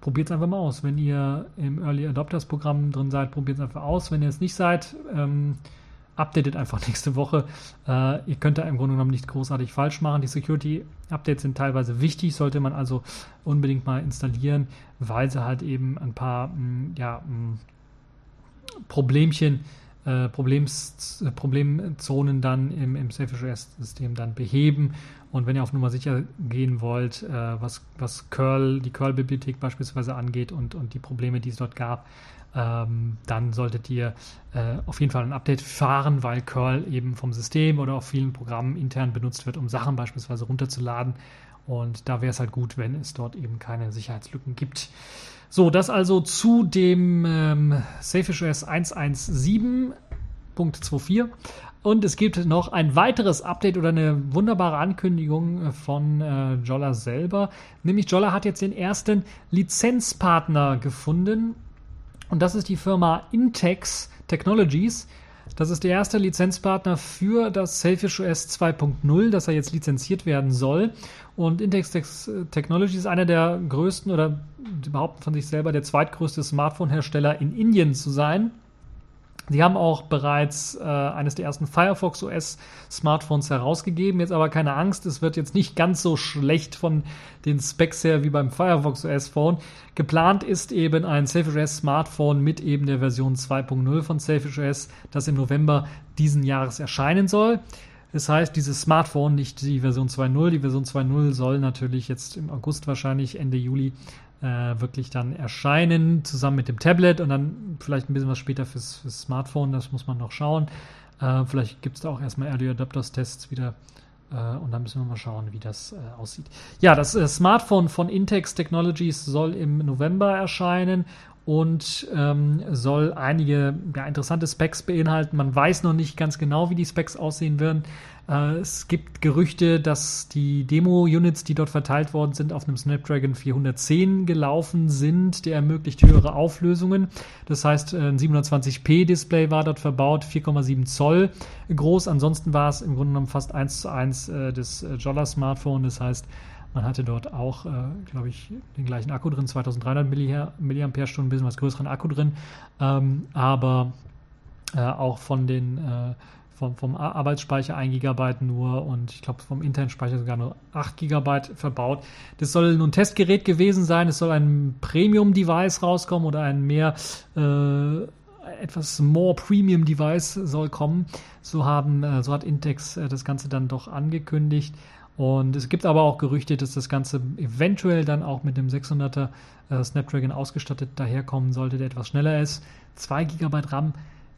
probiert es einfach mal aus. Wenn ihr im Early Adopters Programm drin seid, probiert es einfach aus. Wenn ihr es nicht seid, ähm, updatet einfach [laughs] nächste Woche. Äh, ihr könnt da im Grunde genommen nicht großartig falsch machen. Die Security-Updates sind teilweise wichtig, sollte man also unbedingt mal installieren, weil sie halt eben ein paar mh, mm, ja, mh, mm, Problemchen äh, Problems, Problemzonen dann im, im SafeOS-System dann beheben. Und wenn ihr auf Nummer sicher gehen wollt, äh, was, was Curl, die Curl-Bibliothek beispielsweise angeht und, und die Probleme, die es dort gab, ähm, dann solltet ihr äh, auf jeden Fall ein Update fahren, weil Curl eben vom System oder auf vielen Programmen intern benutzt wird, um Sachen beispielsweise runterzuladen. Und da wäre es halt gut, wenn es dort eben keine Sicherheitslücken gibt. So, das also zu dem ähm, SafeOS 117.24. Und es gibt noch ein weiteres Update oder eine wunderbare Ankündigung von äh, Jolla selber. Nämlich Jolla hat jetzt den ersten Lizenzpartner gefunden. Und das ist die Firma Intex Technologies. Das ist der erste Lizenzpartner für das Selfish OS 2.0, das er jetzt lizenziert werden soll. Und Intex Technologies ist einer der größten oder behaupten von sich selber der zweitgrößte Smartphone-Hersteller in Indien zu sein. Sie haben auch bereits äh, eines der ersten Firefox OS Smartphones herausgegeben. Jetzt aber keine Angst, es wird jetzt nicht ganz so schlecht von den Specs her wie beim Firefox OS Phone. Geplant ist eben ein Selfish OS Smartphone mit eben der Version 2.0 von Selfish OS, das im November diesen Jahres erscheinen soll. Das heißt, dieses Smartphone, nicht die Version 2.0, die Version 2.0 soll natürlich jetzt im August wahrscheinlich, Ende Juli, äh, wirklich dann erscheinen, zusammen mit dem Tablet und dann vielleicht ein bisschen was später fürs, fürs Smartphone, das muss man noch schauen. Äh, vielleicht gibt es da auch erstmal Early Adapters Tests wieder äh, und dann müssen wir mal schauen, wie das äh, aussieht. Ja, das äh, Smartphone von Intex Technologies soll im November erscheinen und ähm, soll einige ja, interessante Specs beinhalten. Man weiß noch nicht ganz genau, wie die Specs aussehen werden. Äh, es gibt Gerüchte, dass die Demo-Units, die dort verteilt worden sind, auf einem Snapdragon 410 gelaufen sind. Der ermöglicht höhere Auflösungen. Das heißt, ein 720p-Display war dort verbaut, 4,7 Zoll groß. Ansonsten war es im Grunde genommen fast 1 zu 1 äh, des äh, Jolla-Smartphone. Das heißt, man hatte dort auch, äh, glaube ich, den gleichen Akku drin, 2300 mAh, ein bisschen was größeren Akku drin, ähm, aber äh, auch von den äh, vom, vom Arbeitsspeicher 1 GB nur und ich glaube vom internen Speicher sogar nur 8 GB verbaut. Das soll nun ein Testgerät gewesen sein. Es soll ein Premium-Device rauskommen oder ein mehr äh, etwas more Premium Device soll kommen. So haben, äh, so hat Intex äh, das Ganze dann doch angekündigt. Und es gibt aber auch Gerüchte, dass das Ganze eventuell dann auch mit dem 600er äh, Snapdragon ausgestattet daherkommen sollte, der etwas schneller ist. 2 GB RAM.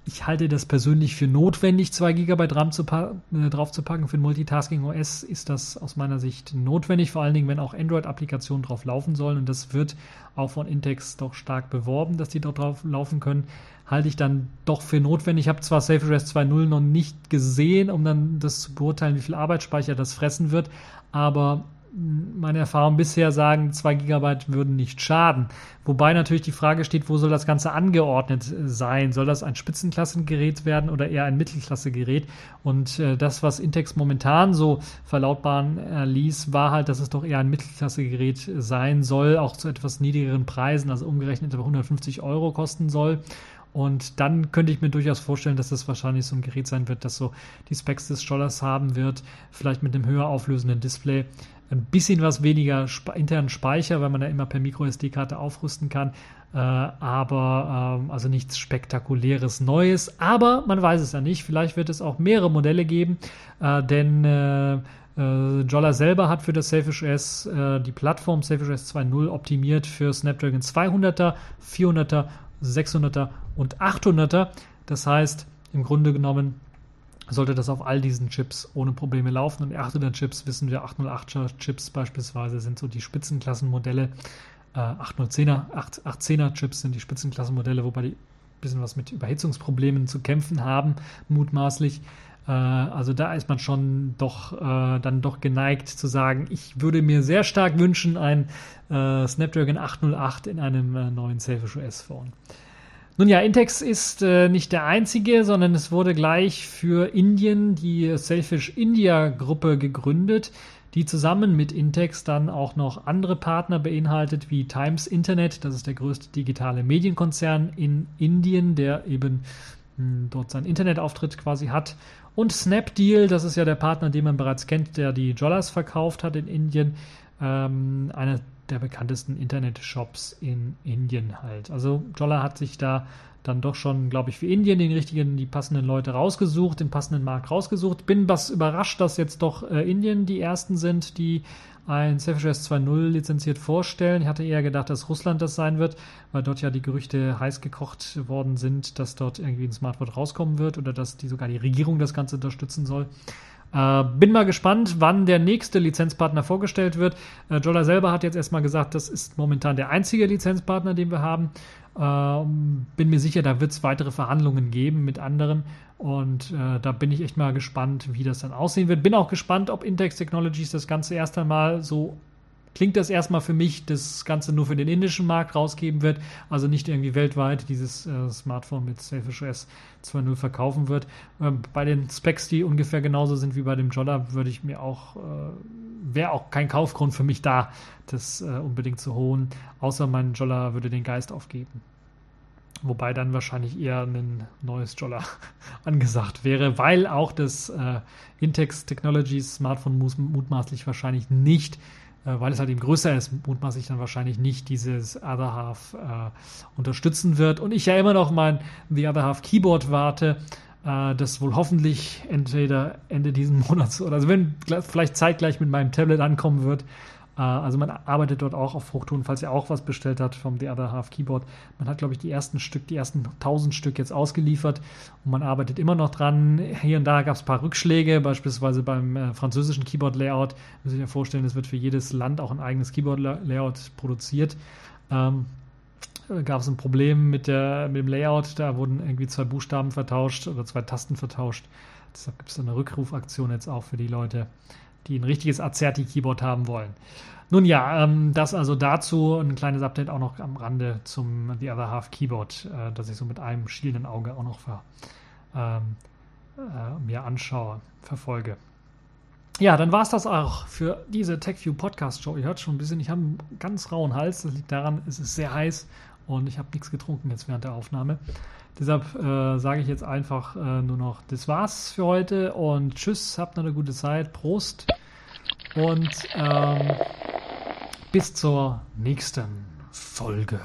Ich halte das persönlich für notwendig, 2 GB RAM zu äh, draufzupacken. Für ein Multitasking OS ist das aus meiner Sicht notwendig, vor allen Dingen, wenn auch Android-Applikationen drauf laufen sollen. Und das wird auch von Intex doch stark beworben, dass die dort drauf laufen können halte ich dann doch für notwendig. Ich habe zwar SafeRest 2.0 noch nicht gesehen, um dann das zu beurteilen, wie viel Arbeitsspeicher das fressen wird, aber meine Erfahrungen bisher sagen, 2 GB würden nicht schaden. Wobei natürlich die Frage steht, wo soll das Ganze angeordnet sein? Soll das ein Spitzenklassengerät werden oder eher ein Mittelklassegerät? Und äh, das, was Intex momentan so verlautbaren äh, ließ, war halt, dass es doch eher ein Mittelklassegerät sein soll, auch zu etwas niedrigeren Preisen, also umgerechnet etwa 150 Euro kosten soll. Und dann könnte ich mir durchaus vorstellen, dass das wahrscheinlich so ein Gerät sein wird, das so die Specs des Schollers haben wird, vielleicht mit einem höher auflösenden Display, ein bisschen was weniger internen Speicher, weil man ja immer per MicroSD-Karte aufrüsten kann, äh, aber ähm, also nichts spektakuläres Neues. Aber man weiß es ja nicht. Vielleicht wird es auch mehrere Modelle geben, äh, denn äh, äh Jolla selber hat für das Selfish OS äh, die Plattform Selfish OS 2.0 optimiert für Snapdragon 200er, 400er 600er und 800er. Das heißt, im Grunde genommen sollte das auf all diesen Chips ohne Probleme laufen. Und 800 Chips, wissen wir, 808er Chips beispielsweise sind so die Spitzenklassenmodelle. Äh, 810er, 810er Chips sind die Spitzenklassenmodelle, wobei die ein bisschen was mit Überhitzungsproblemen zu kämpfen haben, mutmaßlich. Äh, also da ist man schon doch äh, dann doch geneigt zu sagen, ich würde mir sehr stark wünschen, ein äh, Snapdragon 808 in einem neuen Selfish OS Phone. Nun ja, Intex ist äh, nicht der einzige, sondern es wurde gleich für Indien die Selfish India Gruppe gegründet, die zusammen mit Intex dann auch noch andere Partner beinhaltet, wie Times Internet, das ist der größte digitale Medienkonzern in Indien, der eben mh, hm, dort seinen Internetauftritt quasi hat. Und Snapdeal, das ist ja der Partner, den man bereits kennt, der die Jollers verkauft hat in Indien, ähm, einer der bekanntesten Internet-Shops in Indien halt. Also Jolla hat sich da dann doch schon, glaube ich, für Indien den richtigen, die passenden Leute rausgesucht, den passenden Markt rausgesucht. Bin was überrascht, dass jetzt doch äh, Indien die ersten sind, die ein Selfish OS 2.0 lizenziert vorstellen. Ich hatte eher gedacht, dass Russland das sein wird, weil dort ja die Gerüchte heiß gekocht worden sind, dass dort irgendwie ein Smartphone rauskommen wird oder dass die sogar die Regierung das Ganze unterstützen soll. Äh, bin mal gespannt, wann der nächste Lizenzpartner vorgestellt wird. Äh, Jolla selber hat jetzt erstmal gesagt, das ist momentan der einzige Lizenzpartner, den wir haben. Ähm, bin mir sicher, da wird es weitere Verhandlungen geben mit anderen. Und äh, da bin ich echt mal gespannt, wie das dann aussehen wird. Bin auch gespannt, ob Intex Technologies das Ganze erst einmal so klingt das erstmal für mich, das Ganze nur für den indischen Markt rausgeben wird, also nicht irgendwie weltweit dieses äh, Smartphone mit Selfish OS 2.0 verkaufen wird. Ähm, bei den Specs, die ungefähr genauso sind wie bei dem Jolla, würde ich mir auch, äh, wäre auch kein Kaufgrund für mich da, das äh, unbedingt zu holen, außer mein Jolla würde den Geist aufgeben. Wobei dann wahrscheinlich eher ein neues Jolla [laughs] angesagt wäre, weil auch das äh, Intex Technologies Smartphone mutmaßlich wahrscheinlich nicht weil es halt eben größer ist, mutmaßlich dann wahrscheinlich nicht dieses Other Half äh, unterstützen wird. Und ich ja immer noch mein The Other Half Keyboard warte, äh, das wohl hoffentlich entweder Ende diesen [laughs] Monats oder also wenn vielleicht zeitgleich mit meinem Tablet ankommen wird, äh, also man arbeitet dort auch auf Fruchtton, falls ihr auch was bestellt habt vom The Other Half Keyboard. Man hat, glaube ich, die ersten Stück, die ersten 1000 Stück jetzt ausgeliefert und man arbeitet immer noch dran. Hier und da gab es ein paar Rückschläge, beispielsweise beim äh, französischen Keyboard-Layout. Muss ich mir vorstellen, es wird für jedes Land auch ein eigenes Keyboard-Layout produziert. Ähm, gab es ein Problem mit, der, mit dem Layout, da wurden irgendwie zwei Buchstaben vertauscht oder zwei Tasten vertauscht. Deshalb gibt es eine Rückrufaktion jetzt auch für die Leute, die ein richtiges Azerty-Keyboard haben wollen. Nun ja, ähm, das also dazu ein kleines Update auch noch am Rande zum The Other Half Keyboard, äh, das ich so mit einem schielenden Auge auch noch ver, ähm, äh, mir anschaue, verfolge. Ja, dann war es das auch für diese TechView Podcast Show. Ihr hört schon ein bisschen, ich habe einen ganz rauen Hals. Das liegt daran, es ist sehr heiß und ich habe nichts getrunken jetzt während der Aufnahme. Deshalb äh, sage ich jetzt einfach äh, nur noch, das war's für heute und tschüss, habt noch eine gute Zeit, Prost und ähm, bis zur nächsten Folge.